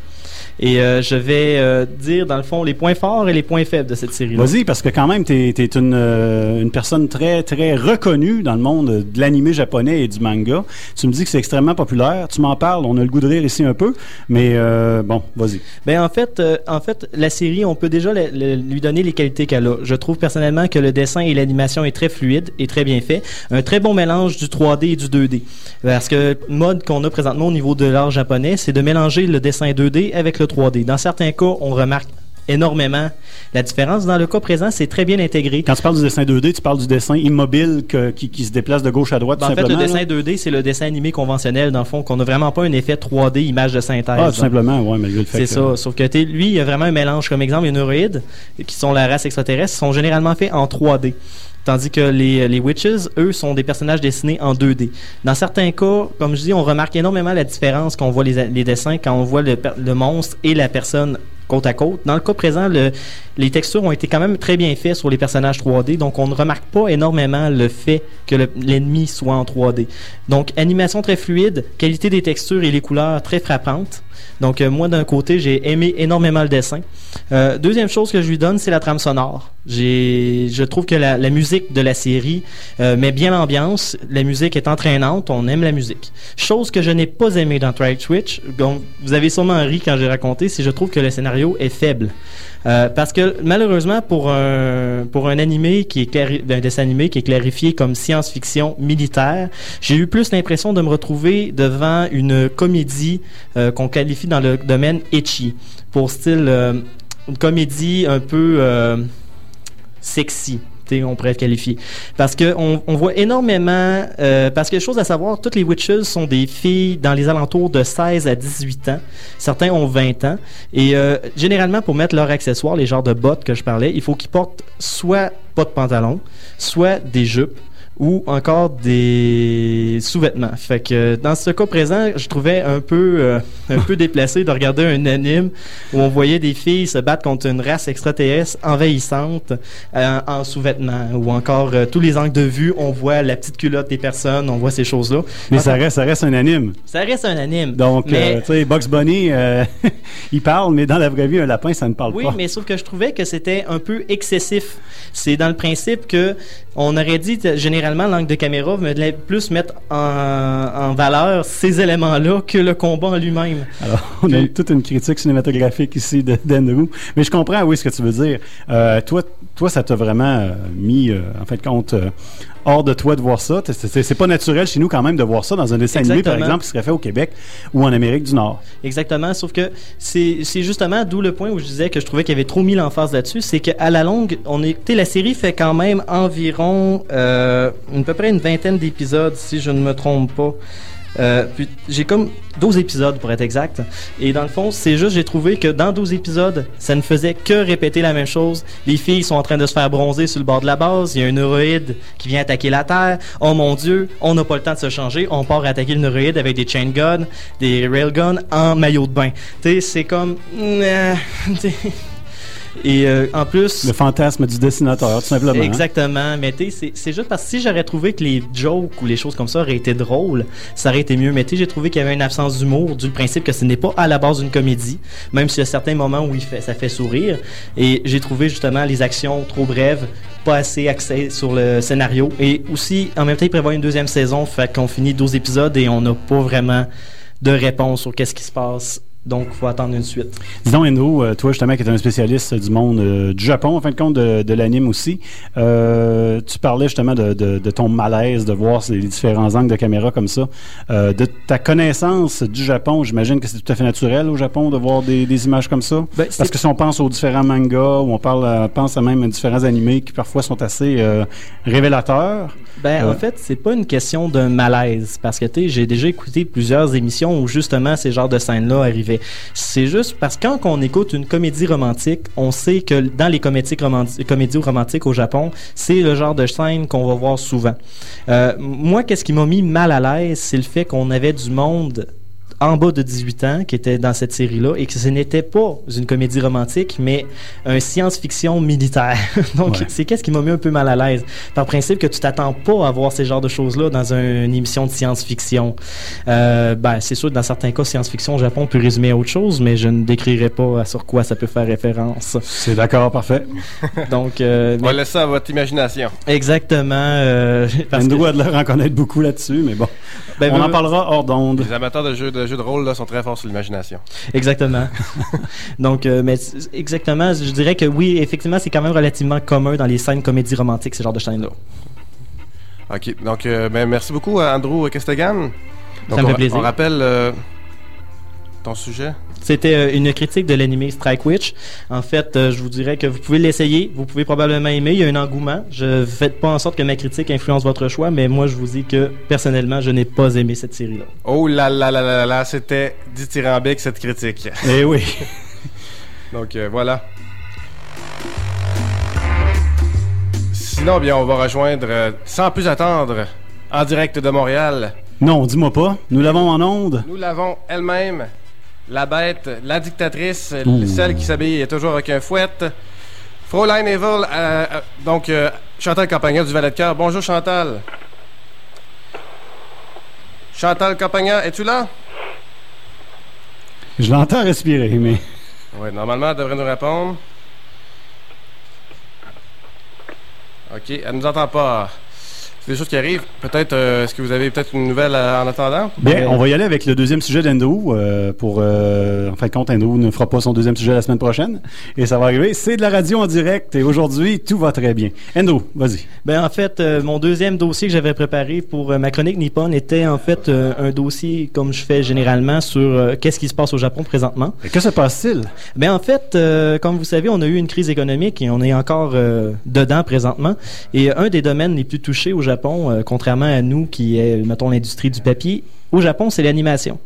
Et euh, je vais euh, dire dans le fond les points forts et les points faibles de cette série-là. Vas-y, parce que quand même, tu es, une, euh, une personne très, très reconnue dans le monde de l'animé japonais et du manga. Tu me dis que c'est extrêmement populaire. Tu m'en parles, on a le goût de rire ici un peu. Mais bon, vas-y. Ben en fait, en fait, la série, on peut déjà le- le- lui donner les qualités qu'elle a. Je trouve personnellement que le dessin et l'animation est très fluide et très bien fait. Un très bon mélange du 3D et du 2D. Parce que le mode qu'on a présentement au niveau de l'art japonais, c'est de mélanger le dessin 2D avec le 3D. Dans certains cas, on remarque énormément la différence. Dans le cas présent, c'est très bien intégré. Quand tu parles du dessin 2D, tu parles du dessin immobile que- qui, qui se déplace de gauche à droite, Ben, tout en fait, le dessin là? 2D, c'est le dessin animé conventionnel, dans le fond, qu'on n'a vraiment pas un effet 3D image de synthèse. Ah, tout simplement, ouais, malgré le fait C'est ça. Sauf que lui, il y a vraiment un mélange. Comme exemple, les neuroïdes, qui sont la race extraterrestre, sont généralement faits en 3D. Tandis que les, witches, eux, sont des personnages dessinés en 2D. Dans certains cas, comme je dis, on remarque énormément la différence quand on voit les, dessins, quand on voit le, le monstre et la personne côte à côte. Dans le cas présent, le- les textures ont été quand même très bien faites sur les personnages 3D, donc on ne remarque pas énormément le fait que le- l'ennemi soit en 3D. Donc, animation très fluide, qualité des textures et les couleurs très frappantes. Donc, euh, moi, d'un côté, j'ai aimé énormément le dessin. Euh, deuxième chose que je lui donne, c'est la trame sonore. Je trouve que la, musique de la série euh, met bien l'ambiance. La musique est entraînante. On aime la musique. Chose que je n'ai pas aimé dans Trial Switch. Donc, vous avez sûrement ri quand j'ai raconté. C'est je trouve que le scénario est faible. Euh, parce que malheureusement pour un pour un animé qui est dessin animé qui est clarifié comme science-fiction militaire, j'ai eu plus l'impression de me retrouver devant une comédie euh, qu'on qualifie dans le domaine etchi pour style euh, une comédie un peu sexy. On pourrait qualifier. Parce que on voit énormément. euh, parce que chose à savoir, toutes les witches sont des filles dans les alentours de 16 à 18 ans. Certains ont 20 ans. Et euh, généralement, pour mettre leurs accessoires, les genres de bottes que je parlais, il faut qu'ils portent soit pas de pantalon, soit des jupes ou encore des sous-vêtements. Fait que dans ce cas présent, je trouvais un peu euh, un peu déplacé de regarder un anime où on voyait des filles se battre contre une race extraterrestre envahissante euh, en sous-vêtements ou encore euh, tous les angles de vue, on voit la petite culotte des personnes, on voit ces choses-là. Mais Enfin, ça reste, ça reste un anime. ça reste un anime. Donc, euh, tu sais, Bugs Bunny, euh, il parle, mais dans la vraie vie, un lapin, ça ne parle Oui, pas. mais sauf que je trouvais que c'était un peu excessif. C'est dans le principe que on aurait dit généralement l'angle de caméra venait plus mettre en, valeur ces éléments-là que le combat en lui-même. Alors, on a toute une critique cinématographique ici d'Andrew. Mais je comprends, oui, ce que tu veux dire. Euh, toi, toi, ça t'a vraiment euh, mis, euh, en fait, compte, euh, hors de toi de voir ça. C'est- pas naturel chez nous, quand même, de voir ça dans un dessin animé, par exemple, qui serait fait au Québec ou en Amérique du Nord. Exactement, sauf que c'est justement d'où le point où je disais que je trouvais qu'il y avait trop mis l'emphase là-dessus, c'est qu'à la longue, on est, la série fait quand même environ euh, à peu près une vingtaine d'épisodes, si je ne me trompe pas. Euh, puis j'ai comme 12 épisodes pour être exact. Et dans le fond, c'est juste, j'ai trouvé que dans 12 épisodes, ça ne faisait que répéter la même chose. Les filles sont en train de se faire bronzer sur le bord de la base. Il y a un neuroïde qui vient attaquer la Terre. Oh mon Dieu, on n'a pas le temps de se changer. On part attaquer le neuroïde avec des chain guns, des railguns en maillot de bain. Tu sais, c'est comme... euh. Et euh, en plus... Le fantasme du dessinateur, tout simplement. hein. Exactement. Mais tu sais, c'est- c'est juste parce que si j'aurais trouvé que les jokes ou les choses comme ça auraient été drôles, ça aurait été mieux. Mais tu sais, j'ai trouvé qu'il y avait une absence d'humour du principe que ce n'est pas à la base une comédie, même s'il y a certains moments où il fait, ça fait sourire. Et j'ai trouvé justement les actions trop brèves, pas assez axées sur le scénario. Et aussi, en même temps, il prévoit une deuxième saison, fait qu'on finit 12 épisodes et on n'a pas vraiment de réponse sur qu'est-ce qui se passe. Donc, il faut attendre une suite. Dis donc, Endo, euh, toi, justement, qui es un spécialiste du monde euh, du Japon, en fin de compte, de, de l'anime aussi, euh, tu parlais justement de, de- de ton malaise de voir les différents angles de caméra comme ça. Euh, de ta connaissance du Japon, j'imagine que c'est tout à fait naturel au Japon de voir des, des images comme ça? Ben, Parce que si on pense aux différents mangas, ou on parle, euh, pense à même à différents animés qui parfois sont assez euh, révélateurs. Ben, Euh, en fait, c'est pas une question d'un malaise. Parce que, tu sais, j'ai déjà écouté plusieurs émissions où justement ces genres de scènes-là arrivaient. C'est juste parce que quand on écoute une comédie romantique, on sait que dans les comédies, romanti- comédies romantiques au Japon, c'est le genre de scène qu'on va voir souvent. Euh, moi, qu'est-ce qui m'a mis mal à l'aise, c'est le fait qu'on avait du monde en bas de 18 ans qui était dans cette série-là et que ce n'était pas une comédie romantique, mais un science-fiction militaire. Donc, Ouais. c'est qu'est-ce qui m'a mis un peu mal à l'aise? Par principe que tu t'attends pas à voir ces genres de choses-là dans un- une émission de science-fiction. Euh, ben, c'est sûr que dans certains cas, science-fiction au Japon peut résumer à autre chose, mais je ne décrirai pas sur quoi ça peut faire référence. C'est d'accord, parfait. Donc, euh, On va laisser ça à votre imagination. exactement. euh, parce Endo que- a de l'air en connaître beaucoup là-dessus, mais bon. Ben, on ben, en parlera hors d'onde. Les amateurs de jeux de, jeux de rôle là, sont très forts sur l'imagination. Exactement. Donc, euh, mais exactement, je dirais que oui, effectivement, c'est quand même relativement commun dans les scènes comédies romantiques, ce genre de scènes-là. OK. Donc, euh, ben, merci beaucoup Andrew Kestegan. Donc, Ça me fait plaisir. On rappelle euh, ton sujet. C'était euh, une critique de l'anime Strike Witch. En fait, euh, je vous dirais que vous pouvez l'essayer, vous pouvez probablement aimer, il y a un engouement. Je faites pas en sorte que ma critique influence votre choix, mais moi je vous dis que personnellement, je n'ai pas aimé cette série-là. Oh là là là là là là, c'était dithyrambique cette critique. Eh oui. Donc euh, voilà. Sinon, bien, on va rejoindre, euh, sans plus attendre, en direct de Montréal. Non, dis-moi pas. Nous l'avons en onde. Nous l'avons elle-même, la bête, la dictatrice, Ouh. celle qui s'habille toujours avec un fouet. Fraulein Evil, euh, euh, donc euh, Chantal Campagna du Valet de Cœur. Bonjour Chantal. Chantal Campagna, es-tu là? Je l'entends respirer, mais. Oui, normalement, elle devrait nous répondre. OK, elle nous entend pas. Des choses qui arrivent. Peut-être, euh, est-ce que vous avez peut-être une nouvelle euh, en attendant? Bien, on va y aller avec le deuxième sujet d'Endo. euh, pour, euh, en fin de compte, Endo ne fera pas son deuxième sujet la semaine prochaine. Et ça va arriver. C'est de la radio en direct. Et aujourd'hui, tout va très bien. Endo, vas-y. Ben en fait, euh, mon deuxième dossier que j'avais préparé pour euh, ma chronique Nippon était en fait euh, un dossier comme je fais généralement sur euh, qu'est-ce qui se passe au Japon présentement. Et que se passe-t-il? Ben en fait, euh, comme vous savez, on a eu une crise économique et on est encore euh, dedans présentement. Et un des domaines les plus touchés au Japon, euh, contrairement à nous qui est, mettons, l'industrie du papier, au Japon, c'est l'animation.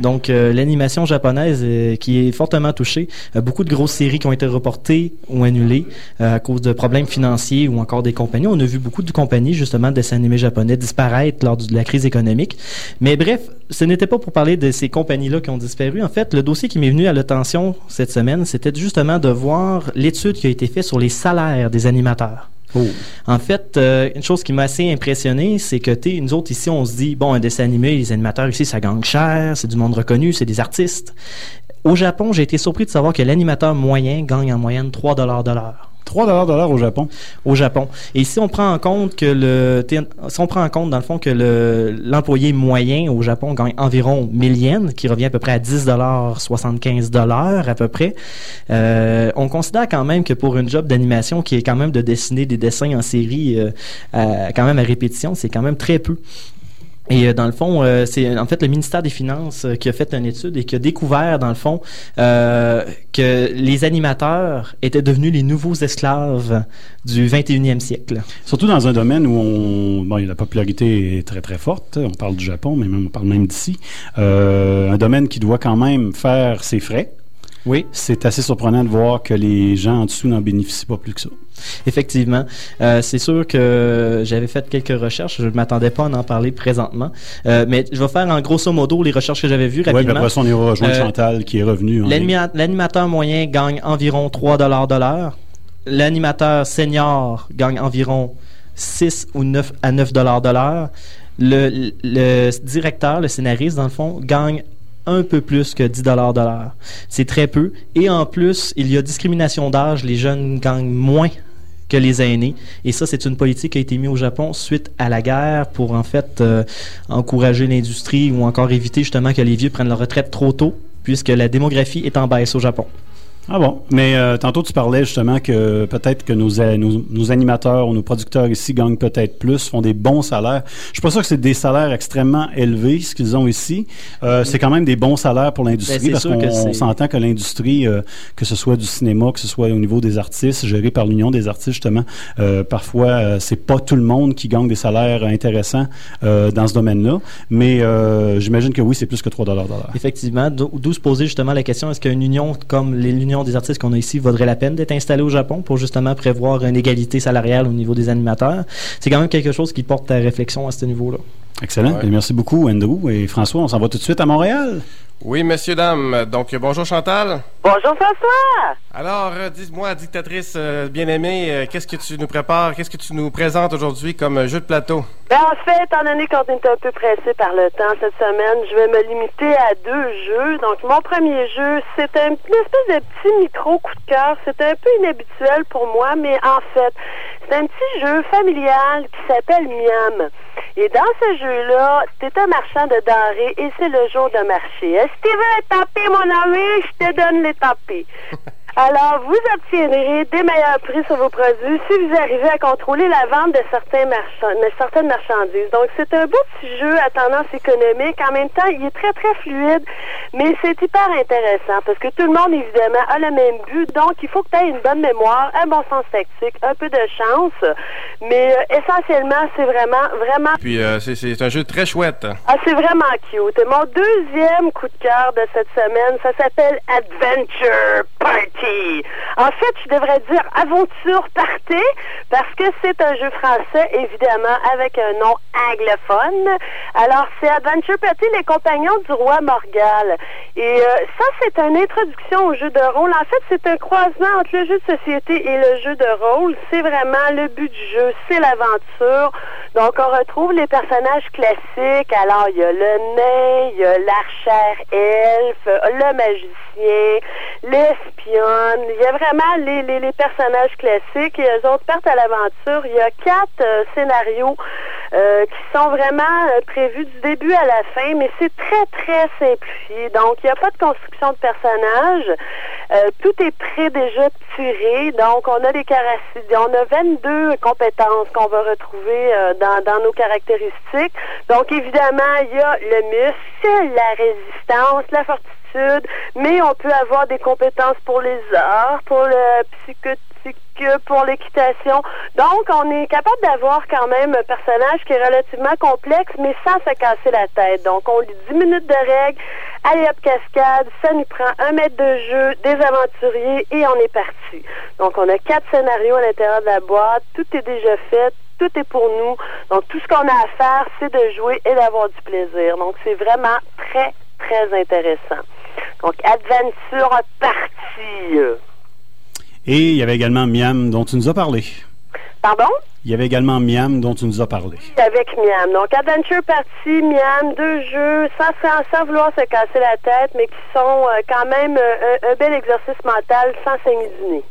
Donc, euh, l'animation japonaise euh, qui est fortement touchée. Beaucoup de grosses séries qui ont été reportées ou annulées à cause de problèmes financiers ou encore des compagnies. On a vu beaucoup de compagnies, justement, de dessins animés japonais disparaître lors de la crise économique. Mais bref, ce n'était pas pour parler de ces compagnies-là qui ont disparu. En fait, le dossier qui m'est venu à l'attention cette semaine, c'était justement de voir l'étude qui a été faite sur les salaires des animateurs. Oh. En fait, euh, une chose qui m'a assez impressionné, c'est que tu nous autres ici, on se dit bon, un dessin animé, les animateurs ici, ça gagne cher, c'est du monde reconnu, c'est des artistes. Au Japon, j'ai été surpris de savoir que l'animateur moyen gagne en moyenne 3 dollars de l'heure. 3 dollars au Japon. Au Japon. Et si on prend en compte que le, si on prend en compte dans le fond que le, l'employé moyen au Japon gagne environ 1000 yens, qui revient à peu près à 10 dollars, 75 dollars à peu près, euh, on considère quand même que pour une job d'animation qui est quand même de dessiner des dessins en série, euh, quand même à répétition, c'est quand même très peu. Et euh, dans le fond, euh, c'est en fait le ministère des Finances euh, qui a fait une étude et qui a découvert, dans le fond, euh, que les animateurs étaient devenus les nouveaux esclaves du 21e siècle. Surtout dans un domaine où on, bon, la popularité est très très forte. On parle du Japon, mais même, on parle même d'ici. Euh, un domaine qui doit quand même faire ses frais. Oui. C'est assez surprenant de voir que les gens en dessous n'en bénéficient pas plus que ça. Effectivement. Euh, c'est sûr que j'avais fait quelques recherches. Je ne m'attendais pas à en parler présentement. Euh, mais je vais faire en grosso modo les recherches que j'avais vues Oui, rapidement. puis après ça, on ira rejoindre Euh, Chantal qui est revenu. en ligne. L'anima- L'animateur moyen gagne environ 3 de l'heure. L'animateur senior gagne environ 6 ou 9 à 9 de l'heure. Le, le directeur, le scénariste, dans le fond, gagne un peu plus que 10 de l'heure. C'est très peu. Et en plus, il y a discrimination d'âge. Les jeunes gagnent moins les aînés. Et ça, c'est une politique qui a été mise au Japon suite à la guerre pour, en fait, euh, encourager l'industrie ou encore éviter justement que les vieux prennent leur retraite trop tôt, puisque la démographie est en baisse au Japon. Ah bon, mais euh, tantôt tu parlais justement que peut-être que nos, a- nos, nos animateurs ou nos producteurs ici gagnent peut-être plus, font des bons salaires. Je suis pas sûr que c'est des salaires extrêmement élevés, ce qu'ils ont ici. Euh, c'est quand même des bons salaires pour Ben, l'industrie c'est parce qu'on s'entend que l'industrie, euh, que ce soit du cinéma, que ce soit au niveau des artistes, géré par l'Union des artistes justement, euh, parfois euh, c'est pas tout le monde qui gagne des salaires intéressants euh, dans ce domaine-là, mais euh, j'imagine que oui, c'est plus que 3 dollars. Effectivement, d'o- d'où se poser justement la question est-ce qu'une union comme les- des artistes qu'on a ici vaudrait la peine d'être installée au Japon pour justement prévoir une égalité salariale au niveau des animateurs C'est quand même quelque chose qui porte à réflexion à ce niveau-là. Excellent. Ouais. Et merci beaucoup, Andrew et François. On s'en va tout de suite à Montréal. Oui, messieurs, dames. Donc, bonjour Chantal. Bonjour François! Alors, euh, dis-moi, dictatrice euh, bien-aimée, euh, qu'est-ce que tu nous prépares, qu'est-ce que tu nous présentes aujourd'hui comme jeu de plateau? Ben, en fait, étant donné qu'on est un peu pressé par le temps cette semaine, je vais me limiter à deux jeux. Donc, mon premier jeu, c'est un, une espèce de petit micro coup de cœur. C'est un peu inhabituel pour moi, mais en fait, c'est un petit jeu familial qui s'appelle Miam. Et dans ce jeu-là, t'es un marchand de denrées et c'est le jour de marché. Est-ce que tu veux taper, mon ami? Je te donne les taper. Alors, vous obtiendrez des meilleurs prix sur vos produits si vous arrivez à contrôler la vente de certains marchands, de certaines marchandises. Donc, c'est un beau petit jeu à tendance économique. En même temps, il est très, très fluide, mais c'est hyper intéressant parce que tout le monde, évidemment, a le même but. Donc, il faut que tu aies une bonne mémoire, un bon sens tactique, un peu de chance. Mais euh, essentiellement, c'est vraiment, vraiment Puis, euh, c'est- c'est un jeu très chouette. ah, c'est vraiment cute. Et mon deuxième coup de cœur de cette semaine, ça s'appelle Adventure Party. En fait, je devrais dire Aventure Party parce que c'est un jeu français, évidemment, avec un nom anglophone. Alors, c'est Adventure Party, les compagnons du roi Morgal. Et euh, ça, c'est une introduction au jeu de rôle. En fait, c'est un croisement entre le jeu de société et le jeu de rôle. C'est vraiment le but du jeu, c'est l'aventure. Donc, on retrouve les personnages classiques. Alors, il y a le nain, il y a l'archère elfe, le magicien, Il y a vraiment les, personnages classiques et les autres partent à l'aventure. Il y a quatre euh, scénarios euh, qui sont vraiment euh, prévus du début à la fin, mais c'est très, très simplifié. Donc, il n'y a pas de construction de personnages. Tout est prêt déjà tiré. Donc, on a des. On a 22 compétences qu'on va retrouver dans, dans nos caractéristiques. Donc, évidemment, il y a le muscle, la résistance, la fortitude, mais on peut avoir des compétences pour les arts, pour le psychotique, pour l'équitation. Donc, on est capable d'avoir quand même un personnage qui est relativement complexe, mais sans se casser la tête. Donc, on lit 10 minutes de règles, allez hop cascade, ça nous prend un mètre de jeu, des aventuriers, et on est parti. Donc, on a quatre scénarios à l'intérieur de la boîte, tout est déjà fait, tout est pour nous. Donc, tout ce qu'on a à faire, c'est de jouer et d'avoir du plaisir. Donc, c'est vraiment très, très intéressant. Donc, Adventure Partie. Et il y avait également Miam dont tu nous as parlé. Pardon? Il y avait également Miam dont tu nous as parlé. Avec Miam. Donc, Adventure Party, Miam, deux jeux sans, sans, sans vouloir se casser la tête, mais qui sont euh, quand même euh, un, un bel exercice mental sans saigner du nez.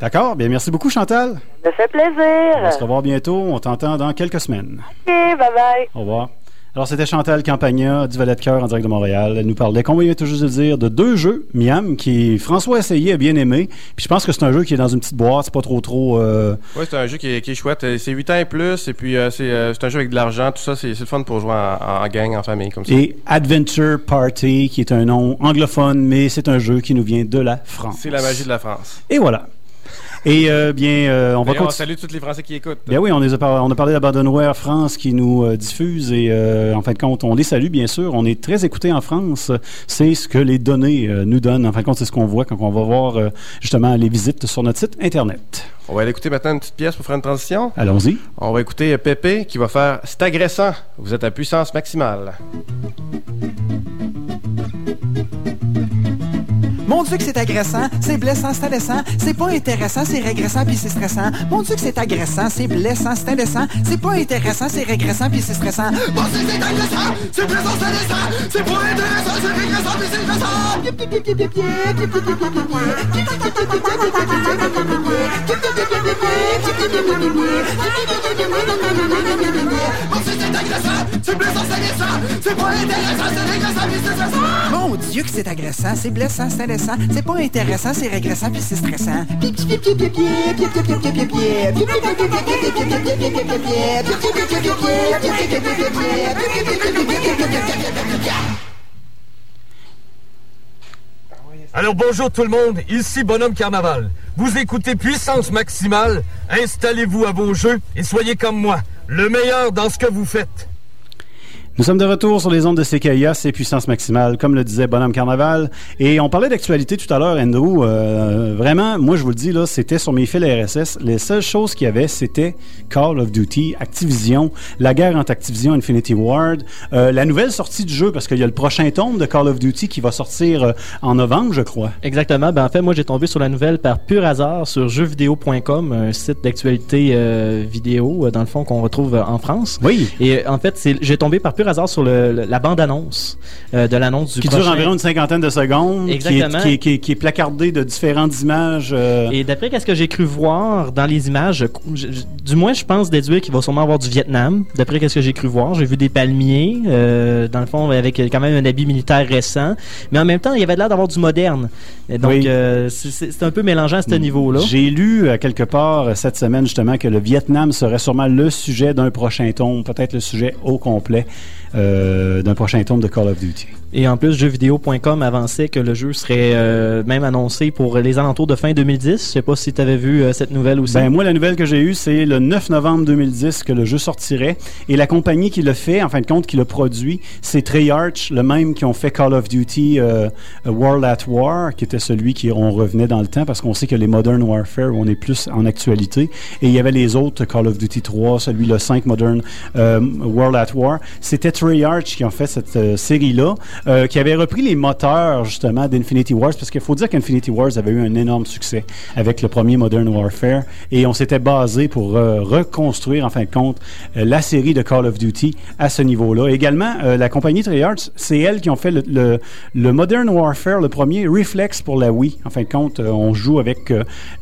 D'accord? Bien, merci beaucoup, Chantal. Ça fait plaisir. On va se revoir bientôt. On t'entend dans quelques semaines. OK, bye bye. Au revoir. Alors, c'était Chantal Campagna du Valet de Cœur en direct de Montréal. Elle nous parlait, comme on vient tout juste de dire, de deux jeux, Miam, qui François essayé, a bien aimé. Puis je pense que c'est un jeu qui est dans une petite boîte, c'est pas trop trop... euh, Oui, c'est un jeu qui est, qui est chouette. Euh, C'est 8 ans et plus, et puis euh, c'est euh, c'est un jeu avec de l'argent, tout ça, c'est c'est le fun pour jouer en, en gang, en famille, comme ça. Et Adventure Party, qui est un nom anglophone, mais c'est un jeu qui nous vient de la France. C'est la magie de la France. Et voilà. Et euh, bien, euh, on va D'ailleurs, on continuer. salue tous les Français qui écoutent. Bien oui, on, les a par- on a parlé d'Abandonware France qui nous euh, diffuse et euh, en fin de compte, on les salue bien sûr. On est très écoutés en France. C'est ce que les données euh, nous donnent. En fin de compte, c'est ce qu'on voit quand on va voir euh, justement les visites sur notre site Internet. On va aller écouter maintenant une petite pièce pour faire une transition. Allons-y. On va écouter Pépé qui va faire C'est agressant. Vous êtes à puissance maximale. Mon Dieu que c'est agressant, c'est blessant, c'est indécent, c'est pas intéressant, c'est régressant puis c'est stressant. Mon Dieu que c'est agressant, c'est blessant, c'est indécent, c'est pas intéressant, c'est régressant puis c'est stressant. Mon Dieu que c'est agressant, c'est blessant, c'est indécent, c'est pas intéressant, c'est régressant puis c'est stressant. C'est blessant, c'est. C'est pas intéressant, c'est régressant, c'est stressant. Mon Dieu que c'est agressant, c'est blessant, c'est laissant. C'est pas intéressant, c'est régressant, puis c'est stressant. Alors bonjour tout le monde, ici Bonhomme Carnaval. Vous écoutez Puissance Maximale, installez-vous à vos jeux et soyez comme moi, le meilleur dans ce que vous faites. Nous sommes de retour sur les ondes de CKIA, c'est puissance maximale, comme le disait Bonhomme Carnaval. Et on parlait d'actualité tout à l'heure, Andrew. Euh, vraiment, moi, je vous le dis, là, c'était sur mes fils RSS. Les seules choses qu'il y avait, c'était Call of Duty, Activision, la guerre entre Activision et Infinity Ward, euh, la nouvelle sortie du jeu, parce qu'il y a le prochain tome de Call of Duty qui va sortir euh, en novembre, je crois. Exactement. Ben, en fait, moi, j'ai tombé sur la nouvelle par pur hasard sur jeuxvideo.com, un site d'actualité euh, vidéo, euh, dans le fond, qu'on retrouve en France. Oui. Et en fait, j'ai tombé par pur hasard sur le- le- la bande-annonce euh, de l'annonce du Qui prochain... dure environ une cinquantaine de secondes, qui est, qui est- qui est- qui est placardée de différentes images. euh, Et d'après ce que j'ai cru voir dans les images, je- je- je- du moins je pense déduire qu'il va sûrement avoir du Vietnam. D'après ce que j'ai cru voir, j'ai vu des palmiers, euh, dans le fond avec quand même un habit militaire récent, mais en même temps il y avait l'air d'avoir du moderne. Et donc Oui. c'est- un peu mélangeant à ce niveau-là. J'ai lu quelque part cette semaine justement que le Vietnam serait sûrement le sujet d'un prochain tome, peut-être le sujet au complet d'un prochain tome de Call of Duty. Et en plus, jeuxvideo.com avançait que le jeu serait euh, même annoncé pour les alentours de fin 2010. Je sais pas si tu avais vu euh, cette nouvelle aussi. Ben, moi, la nouvelle que j'ai eue, c'est le 9 novembre 2010 que le jeu sortirait. Et la compagnie qui le fait, en fin de compte, qui le produit, c'est Treyarch, le même qui ont fait Call of Duty euh, World at War, qui était celui qui on revenait dans le temps, parce qu'on sait que les Modern Warfare, on est plus en actualité. Et il y avait les autres, Call of Duty 3, celui le 5 Modern euh, World at War. C'était Treyarch qui ont fait cette euh, série-là, euh, qui avait repris les moteurs, justement, d'Infinity Wars, parce qu'il faut dire qu'Infinity Wars avait eu un énorme succès avec le premier Modern Warfare, et on s'était basé pour euh, reconstruire, en fin de compte, euh, la série de Call of Duty à ce niveau-là. Également, la compagnie Treyarch, c'est elle qui ont fait le, le- le Modern Warfare, le premier Reflex pour la Wii. En fin de compte, on joue avec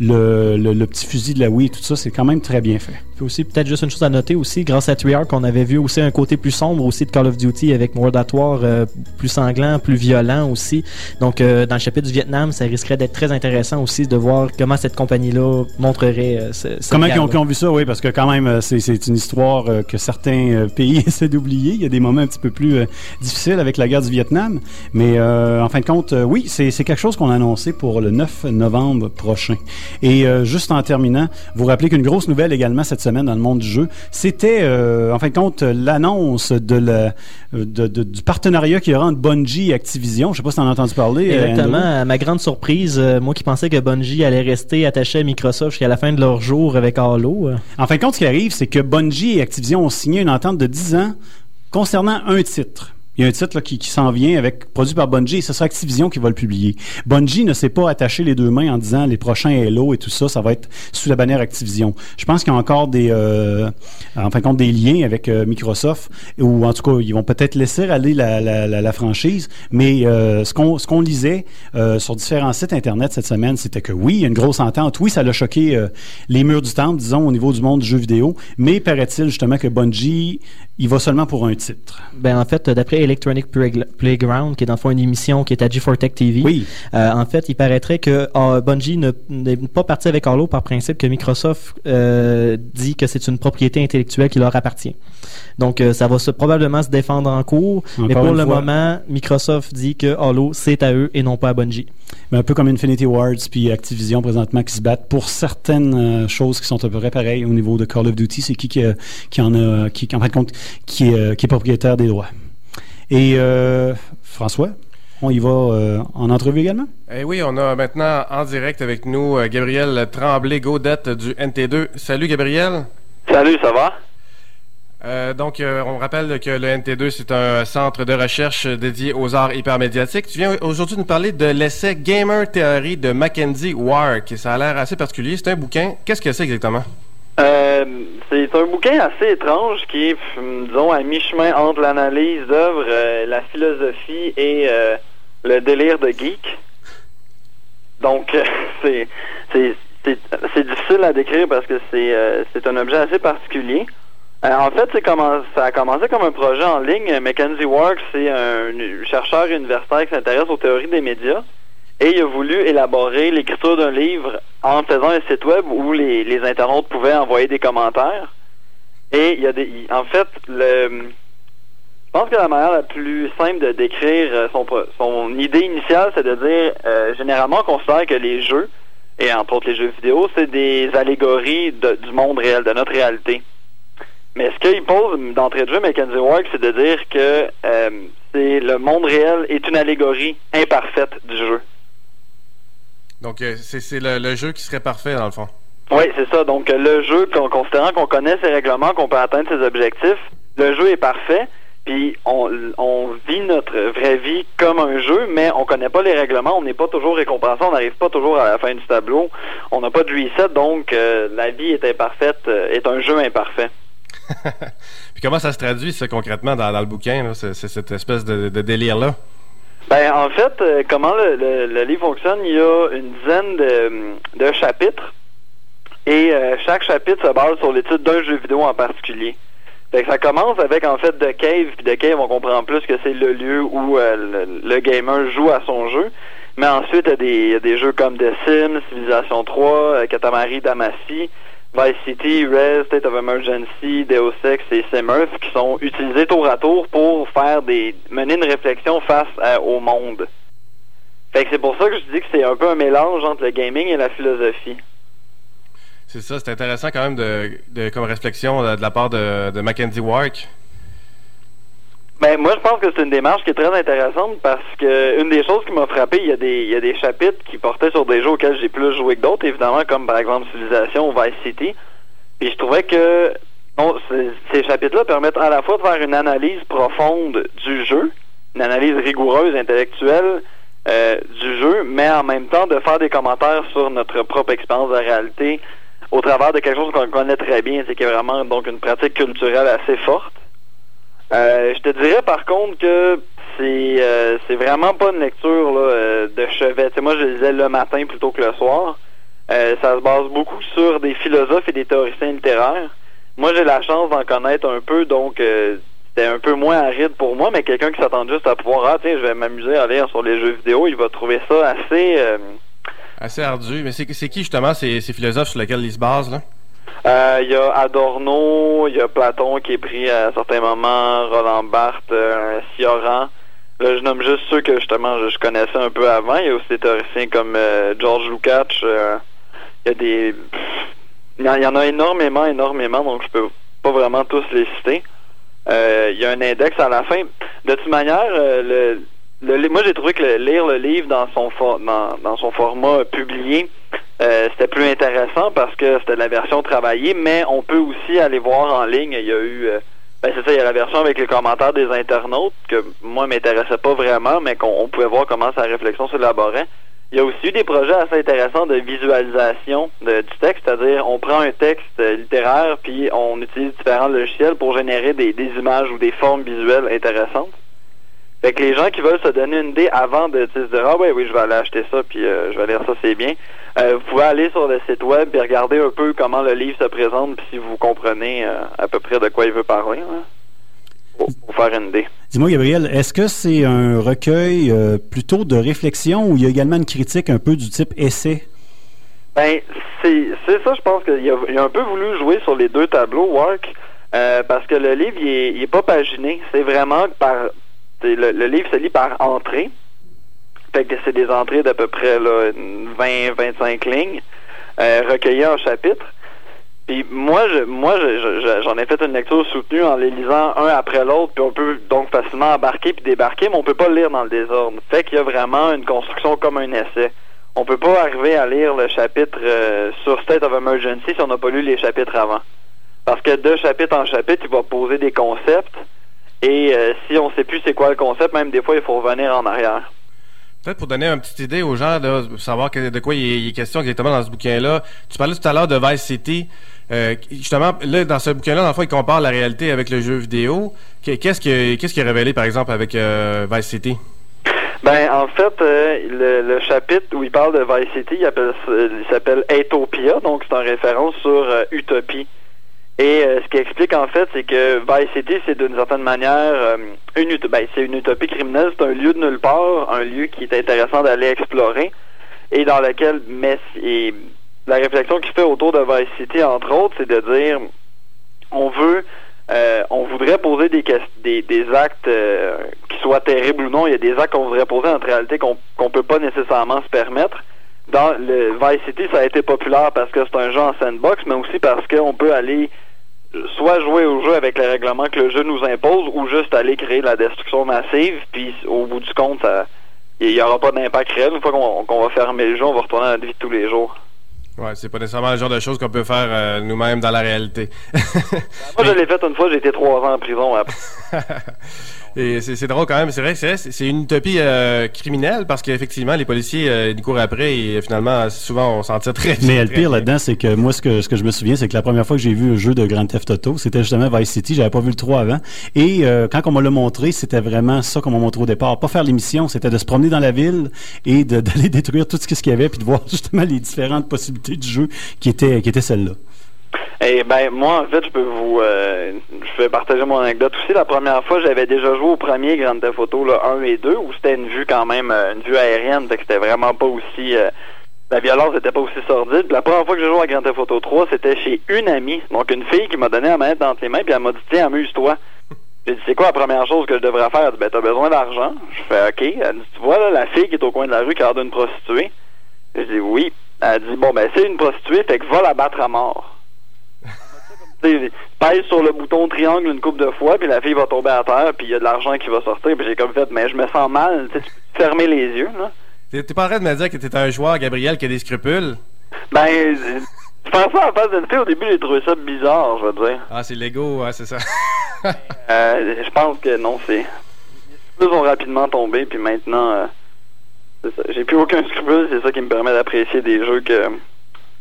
le, le- petit fusil de la Wii tout ça, c'est quand même très bien fait. Puis aussi, peut-être juste une chose à noter aussi, grâce à Treyarch, on avait vu aussi un côté plus sombre aussi de Call of Duty avec World at War, euh, plus sanglant, plus violent aussi. Donc, euh, dans le chapitre du Vietnam, ça risquerait d'être très intéressant aussi de voir comment cette compagnie-là montrerait euh, ce, cette Comment ils ont, qu'ils ont vu ça, oui, parce que quand même, c'est, c'est une histoire que certains pays essaient d'oublier. Il y a des moments un petit peu plus difficiles avec la guerre du Vietnam. Mais en fin de compte, oui, c'est, c'est quelque chose qu'on a annoncé pour le 9 novembre prochain. Et juste en terminant, vous rappelez qu'une grosse nouvelle également cette semaine dans le monde du jeu, c'était euh, en fin de compte l'annonce de la, de, de- du partenariat qu'il y aura entre Bungie et Activision. Je sais pas si tu en as entendu parler. euh, Exactement. Andrew. À ma grande surprise, euh, moi qui pensais que Bungie allait rester attaché à Microsoft jusqu'à la fin de leur jour avec Halo. En fin de compte, ce qui arrive, c'est que Bungie et Activision ont signé une entente de 10 ans concernant un titre. Il y a un titre qui, s'en vient avec produit par Bungie et ce sera Activision qui va le publier. Bungie ne s'est pas attaché les deux mains en disant les prochains Halo et tout ça, ça va être sous la bannière Activision. Je pense qu'il y a encore des, euh, des liens avec euh, Microsoft ou en tout cas ils vont peut-être laisser aller la, franchise. Mais euh, ce qu'on ce qu'on lisait sur différents sites internet cette semaine, c'était que oui, il y a une grosse entente. Oui, ça l'a choqué les murs du temple, disons au niveau du monde du jeu vidéo. Mais paraît-il justement que Bungie il va seulement pour un titre. Ben en fait, d'après Electronic Playg- Playground, qui est dans le fond une émission qui est à G4Tech TV, euh, en fait, il paraîtrait que euh, Bungie ne- n'est pas parti avec Halo par principe que Microsoft euh, dit que c'est une propriété intellectuelle qui leur appartient. Donc, euh, ça va se, probablement se défendre en cours, mais pour le fois. moment, Microsoft dit que Halo, c'est à eux et non pas à Bungie. Mais un peu comme Infinity Wards puis Activision présentement qui se battent pour certaines choses qui sont à peu près pareilles au niveau de Call of Duty. C'est qui qui, qui en a, qui, en de compte, qui est, euh, qui est propriétaire des droits. Et euh, François, on y va euh, en entrevue également? Eh oui, on a maintenant en direct avec nous euh, Gabriel Tremblay-Gaudette du NT2. Salut Gabriel. Salut, ça va? Euh, donc, euh, on rappelle que le NT2, c'est un centre de recherche dédié aux arts hypermédiatiques. Tu viens aujourd'hui nous parler de l'essai Gamer Theory de Mackenzie Wark. Ça a l'air assez particulier. C'est un bouquin. Qu'est-ce que c'est exactement? Euh, c'est un bouquin assez étrange qui est, hum, disons, à mi-chemin entre l'analyse d'œuvres, euh, la philosophie et euh, le délire de geek. Donc, c'est difficile à décrire parce que c'est un objet assez particulier. En fait, ça a commencé comme un projet en ligne. Mackenzie Works, c'est un chercheur universitaire qui s'intéresse aux théories des médias. Et il a voulu élaborer l'écriture d'un livre en faisant un site web où les, internautes pouvaient envoyer des commentaires. Et il y a des, en fait, le, je pense que la manière la plus simple de décrire euh, son, son idée initiale, c'est de dire, euh, généralement, on considère que les jeux, et entre autres les jeux vidéo, c'est des allégories de- du monde réel, de notre réalité. Mais ce qu'il pose d'entrée de jeu, Mackenzie Work, c'est de dire que euh, c'est le monde réel est une allégorie imparfaite du jeu. Donc, euh, c'est le, le jeu qui serait parfait, dans le fond. Oui, c'est ça. Donc, le jeu, con- considérant qu'on connaît ses règlements, qu'on peut atteindre ses objectifs, le jeu est parfait. Puis, on, on vit notre vraie vie comme un jeu, mais on connaît pas les règlements. On n'est pas toujours récompensé. On n'arrive pas toujours à la fin du tableau. On n'a pas de reset. Donc, euh, la vie est imparfaite, euh, est un jeu imparfait. Puis comment ça se traduit, ça, concrètement, dans, dans le bouquin, là, cette espèce de, de délire-là? Ben, en fait, euh, comment le, le- le livre fonctionne, il y a une dizaine de, de chapitres et euh, chaque chapitre se base sur l'étude d'un jeu vidéo en particulier. Fait que ça commence avec en fait The Cave, puis The Cave, on comprend plus que c'est le lieu où euh, le, le gamer joue à son jeu. Mais ensuite, il y a des, y a des jeux comme The Sims, Civilization 3, euh, Katamari Damacy, Vice City, Res, State of Emergency, Deus Ex et Simmers qui sont utilisés tour à tour pour faire des mener une réflexion face à- au monde. Fait que c'est pour ça que je dis que c'est un peu un mélange entre le gaming et la philosophie. C'est ça, c'est intéressant quand même de, de- comme réflexion euh, de la part de, de Mackenzie Wark. Ben moi je pense que c'est une démarche qui est très intéressante parce que une des choses qui m'a frappé, il y a des il y a des chapitres qui portaient sur des jeux auxquels j'ai plus joué que d'autres, évidemment, comme par exemple Civilization ou Vice City. Puis je trouvais que ces- chapitres-là permettent à la fois de faire une analyse profonde du jeu, une analyse rigoureuse, intellectuelle euh, du jeu, mais en même temps de faire des commentaires sur notre propre expérience de réalité au travers de quelque chose qu'on connaît très bien, c'est qu'il y a vraiment donc une pratique culturelle assez forte. Euh, je te dirais par contre que c'est euh, c'est vraiment pas une lecture là, euh, de chevet. Moi, je lisais le matin plutôt que le soir. Euh, ça se base beaucoup sur des philosophes et des théoriciens littéraires. Moi, j'ai la chance d'en connaître un peu, donc euh, c'était un peu moins aride pour moi, mais quelqu'un qui s'attend juste à pouvoir, ah je vais m'amuser à lire sur les jeux vidéo, il va trouver ça assez... euh, Assez ardu. Mais c'est c'est qui, justement, ces, ces philosophes sur lesquels ils se basent, là? Euh, Il y a Adorno, il y a Platon qui est pris à certains moments, Roland Barthes, euh, Sioran. Là, je nomme juste ceux que justement je, connaissais un peu avant. Il y a aussi des théoriciens comme euh, George Lukács. euh, il y a des... Il y, en, a énormément, énormément, donc je peux pas vraiment tous les citer. Euh, il y a un index à la fin. De toute manière, euh, le, le moi j'ai trouvé que le- lire le livre dans son for- dans, dans son format publié, euh, c'était plus intéressant parce que c'était la version travaillée, mais on peut aussi aller voir en ligne. Il y a eu, euh, ben c'est ça, il y a la version avec les commentaires des internautes que moi m'intéressait pas vraiment, mais qu'on on pouvait voir comment sa réflexion s'élaborait. Il y a aussi eu des projets assez intéressants de visualisation de- du texte, c'est-à-dire on prend un texte littéraire puis on utilise différents logiciels pour générer des, des images ou des formes visuelles intéressantes. Fait que les gens qui veulent se donner une idée avant de se dire ah ouais oui je vais aller acheter ça puis euh, je vais lire ça c'est bien. Euh, vous pouvez aller sur le site web et regarder un peu comment le livre se présente puis si vous comprenez euh, à peu près de quoi il veut parler. hein. pour, pour faire une idée. Dis-moi, Gabriel, est-ce que c'est un recueil plutôt de réflexion ou il y a également une critique un peu du type essai? Ben, c'est ça, je pense qu'il a, a un peu voulu jouer sur les deux tableaux, Work, parce que le livre, il est, il est pas paginé. C'est vraiment par... Le, livre se lit par entrée. Fait que c'est des entrées d'à peu près 20-25 lignes, euh, recueillies en chapitres. Puis moi, je, moi, je- je- je- j'en ai fait une lecture soutenue en les lisant un après l'autre, puis on peut donc facilement embarquer puis débarquer, mais on peut pas lire dans le désordre. Fait qu'il y a vraiment une construction comme un essai. On peut pas arriver à lire le chapitre euh, sur State of Emergency si on n'a pas lu les chapitres avant. Parce que de chapitre en chapitre, il va poser des concepts, et euh, si on sait plus c'est quoi le concept, même des fois, il faut revenir en arrière. Peut-être pour donner une petite idée aux gens, là, savoir que- de quoi il est, il est question exactement dans ce bouquin-là. Tu parlais tout à l'heure de Vice City. Euh, justement, là, dans ce bouquin-là, dans le fond, il compare la réalité avec le jeu vidéo. Que- Qu'est-ce qui qu'est-ce qui est révélé, par exemple, avec euh, Vice City? Ben, en fait, euh, le, le chapitre où il parle de Vice City, il, appelle ça- il s'appelle Utopia, donc c'est en référence sur Utopie. Et euh, ce qui explique en fait, c'est que Vice City, c'est d'une certaine manière euh, une, ut- ben, une utopie criminelle, c'est un lieu de nulle part, un lieu qui est intéressant d'aller explorer, et dans lequel, mais et la réflexion qu'il fait autour de Vice City, entre autres, c'est de dire, on veut euh, on voudrait poser des, des, actes qui soient terribles ou non. Il y a des actes qu'on voudrait poser en réalité qu'on qu'on peut pas nécessairement se permettre. Dans le Vice City, ça a été populaire parce que c'est un jeu en sandbox, mais aussi parce qu'on peut aller soit jouer au jeu avec les règlements que le jeu nous impose, ou juste aller créer de la destruction massive. Puis au bout du compte, il n'y aura pas d'impact réel. Une fois qu'on va fermer le jeu, on va retourner à notre vie de tous les jours. Ouais, c'est pas nécessairement le genre de choses qu'on peut faire euh, nous-mêmes dans la réalité. Moi, je l'ai fait une fois, j'ai été trois ans en prison après. Et c'est c'est drôle quand même, c'est vrai, c'est vrai, c'est c'est une utopie euh, criminelle parce qu'effectivement, les policiers euh, ils courent après et finalement, souvent, on s'en tire très Mais le pire là-dedans, c'est que moi, ce que, ce que je me souviens, c'est que la première fois que j'ai vu un jeu de Grand Theft Auto, c'était justement Vice City. J'avais pas vu le 3 avant. Et euh, quand on m'a l'a montré, c'était vraiment ça qu'on m'a montré au départ. Pas faire l'émission, c'était de se promener dans la ville et d'aller détruire tout ce qu'il y avait puis de voir justement les différentes possibilités du jeu qui étaient, qui étaient celles-là. Eh ben moi en fait je peux vous euh, je vais partager mon anecdote aussi. La première fois j'avais déjà joué au premier Grand Theft là, 1 et 2 où c'était une vue quand même euh, une vue aérienne, que c'était vraiment pas aussi euh, la violence n'était pas aussi sordide. Puis la première fois que j'ai joué à Grand Theft Auto 3, c'était chez une amie, donc une fille qui m'a donné la manette entre les mains puis elle m'a dit tiens amuse-toi. J'ai dit c'est quoi la première chose que je devrais faire? Elle dit ben t'as besoin d'argent. Je fais ok. Elle dit tu vois là la fille qui est au coin de la rue qui a l'air d'une prostituée. Je dis oui. Elle dit bon ben c'est une prostituée, fait que va la battre à mort. Tu sais, pèse sur le bouton triangle une coupe de fois, puis la fille va tomber à terre, puis il y a de l'argent qui va sortir, puis j'ai comme fait, mais je me sens mal, tu fermer les yeux, là. T'es pas en train de me dire que t'es un joueur, Gabriel, qui a des scrupules? Ben, faire ça en face d'une fille, au début, j'ai trouvé ça bizarre, je veux dire. Ah, c'est l'ego, hein, c'est ça. Euh, je pense que non, c'est... Les scrupules ont rapidement tombé, puis maintenant, euh, j'ai plus aucun scrupule, c'est ça qui me permet d'apprécier des jeux que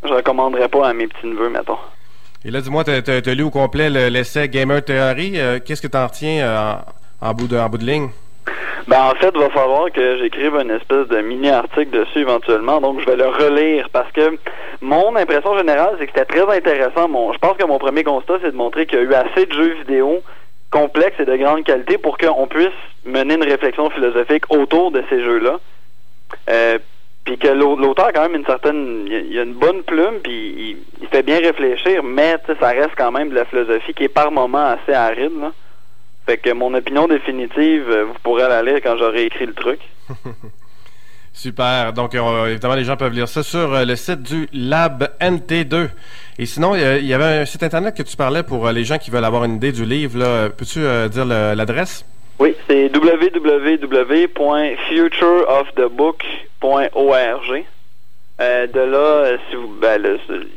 je recommanderais pas à mes petits-neveux, mettons. Et là, dis-moi, t'as- t'as lu au complet le- l'essai Gamer Theory. euh, Qu'est-ce que retiens euh, en, de, en bout de ligne? Ben en fait, il va falloir que j'écrive une espèce de mini-article dessus éventuellement, donc je vais le relire parce que mon impression générale, c'est que c'était très intéressant. Je pense que mon premier constat, c'est de montrer qu'il y a eu assez de jeux vidéo complexes et de grande qualité pour qu'on puisse mener une réflexion philosophique autour de ces jeux-là. Euh, puis que l'au- l'auteur a quand même une certaine... Il y a- une bonne plume, puis il, il fait bien réfléchir, mais ça reste quand même de la philosophie qui est par moments assez aride, là. Fait que mon opinion définitive, euh, vous pourrez la lire quand j'aurai écrit le truc. Super. Donc, euh, évidemment, les gens peuvent lire ça sur euh, le site du Lab NT2. Et sinon, il y avait un site internet que tu parlais pour euh, les gens qui veulent avoir une idée du livre. Peux-tu dire l'adresse? Oui, c'est www.futureofthebook.org. Euh, de là, euh, si vous, ben,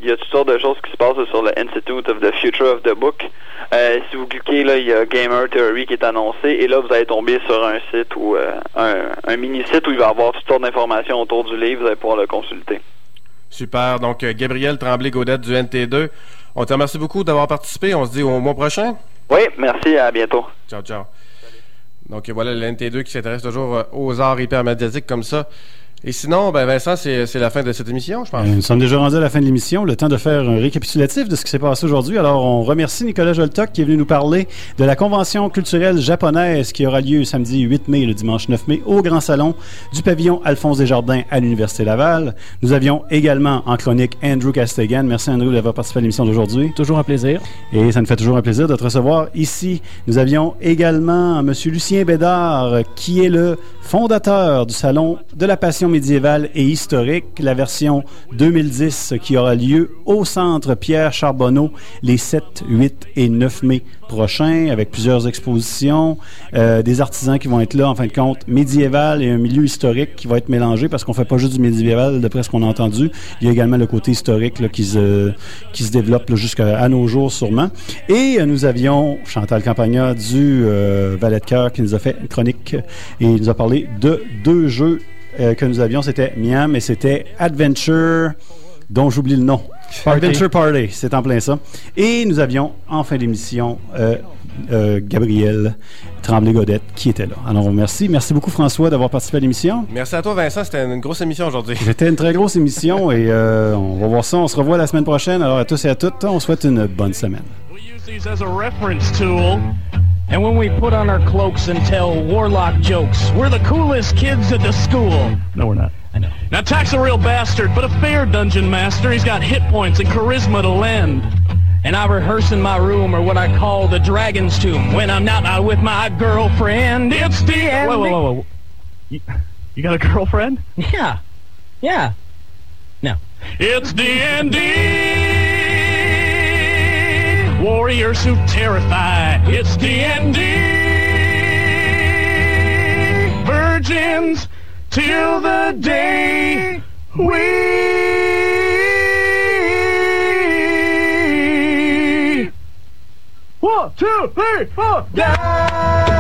il y a toutes sortes de choses qui se passent sur le Institute of the Future of the Book. Euh, si vous cliquez là, il y a Gamer Theory qui est annoncé et là vous allez tomber sur un site ou euh, un, un mini site où il va y avoir toutes sortes d'informations autour du livre. Vous allez pouvoir le consulter. Super. Donc, Gabriel Tremblay-Gaudette du NT2. On te remercie beaucoup d'avoir participé. On se dit au mois prochain. Oui, merci. À bientôt. Ciao, ciao. Donc, voilà le NT2 qui s'intéresse toujours aux arts hypermédiatiques comme ça. Et sinon, ben Vincent, c'est c'est la fin de cette émission, je pense. Euh, Nous sommes déjà rendus à la fin de l'émission. Le temps de faire un récapitulatif de ce qui s'est passé aujourd'hui. Alors, on remercie Nicolas Joltoc qui est venu nous parler de la convention culturelle japonaise qui aura lieu samedi 8 mai et le dimanche 9 mai au Grand Salon du pavillon Alphonse Desjardins à l'Université Laval. Nous avions également en chronique Andrew Castegan. Merci Andrew d'avoir participé à l'émission d'aujourd'hui. Toujours un plaisir. Et ça nous fait toujours un plaisir de te recevoir ici. Nous avions également M. Lucien Bédard, qui est le fondateur du Salon de la Passion médiévale et historique, la version 2010 qui aura lieu au Centre Pierre Charbonneau les 7, 8 et 9 mai prochains, avec plusieurs expositions, euh, des artisans qui vont être là, en fin de compte, médiéval et un milieu historique qui va être mélangé parce qu'on fait pas juste du médiéval, d'après ce qu'on a entendu. Il y a également le côté historique qui, se, qui se développe jusqu'à nos jours sûrement. Et euh, nous avions Chantal Campagna du euh, Valet de Cœur qui nous a fait une chronique et nous a parlé de deux jeux euh, que nous avions. C'était Miam et c'était Adventure, dont j'oublie le nom. Party. Adventure Party, c'est en plein ça. Et nous avions en fin d'émission euh, euh, Gabriel Tremblay-Godette qui était là. Alors merci. Merci beaucoup François d'avoir participé à l'émission. Merci à toi, Vincent. C'était une grosse émission aujourd'hui. C'était une très grosse émission et euh, on va voir ça. On se revoit la semaine prochaine. Alors à tous et à toutes, on souhaite une bonne semaine. These as a reference tool. And when we put on our cloaks and tell warlock jokes, we're the coolest kids at the school. No, we're not. I know. Now, Tack's a real bastard, but a fair dungeon master. He's got hit points and charisma to lend. And I rehearse in my room, or what I call the dragon's tomb, when I'm not out with my girlfriend. It's the end. Whoa, whoa, whoa, whoa. You, you got a girlfriend? Yeah. Yeah. No. It's D&D. Warriors who terrify. It's D&D. Virgins till the day we... One, two, three, four, die!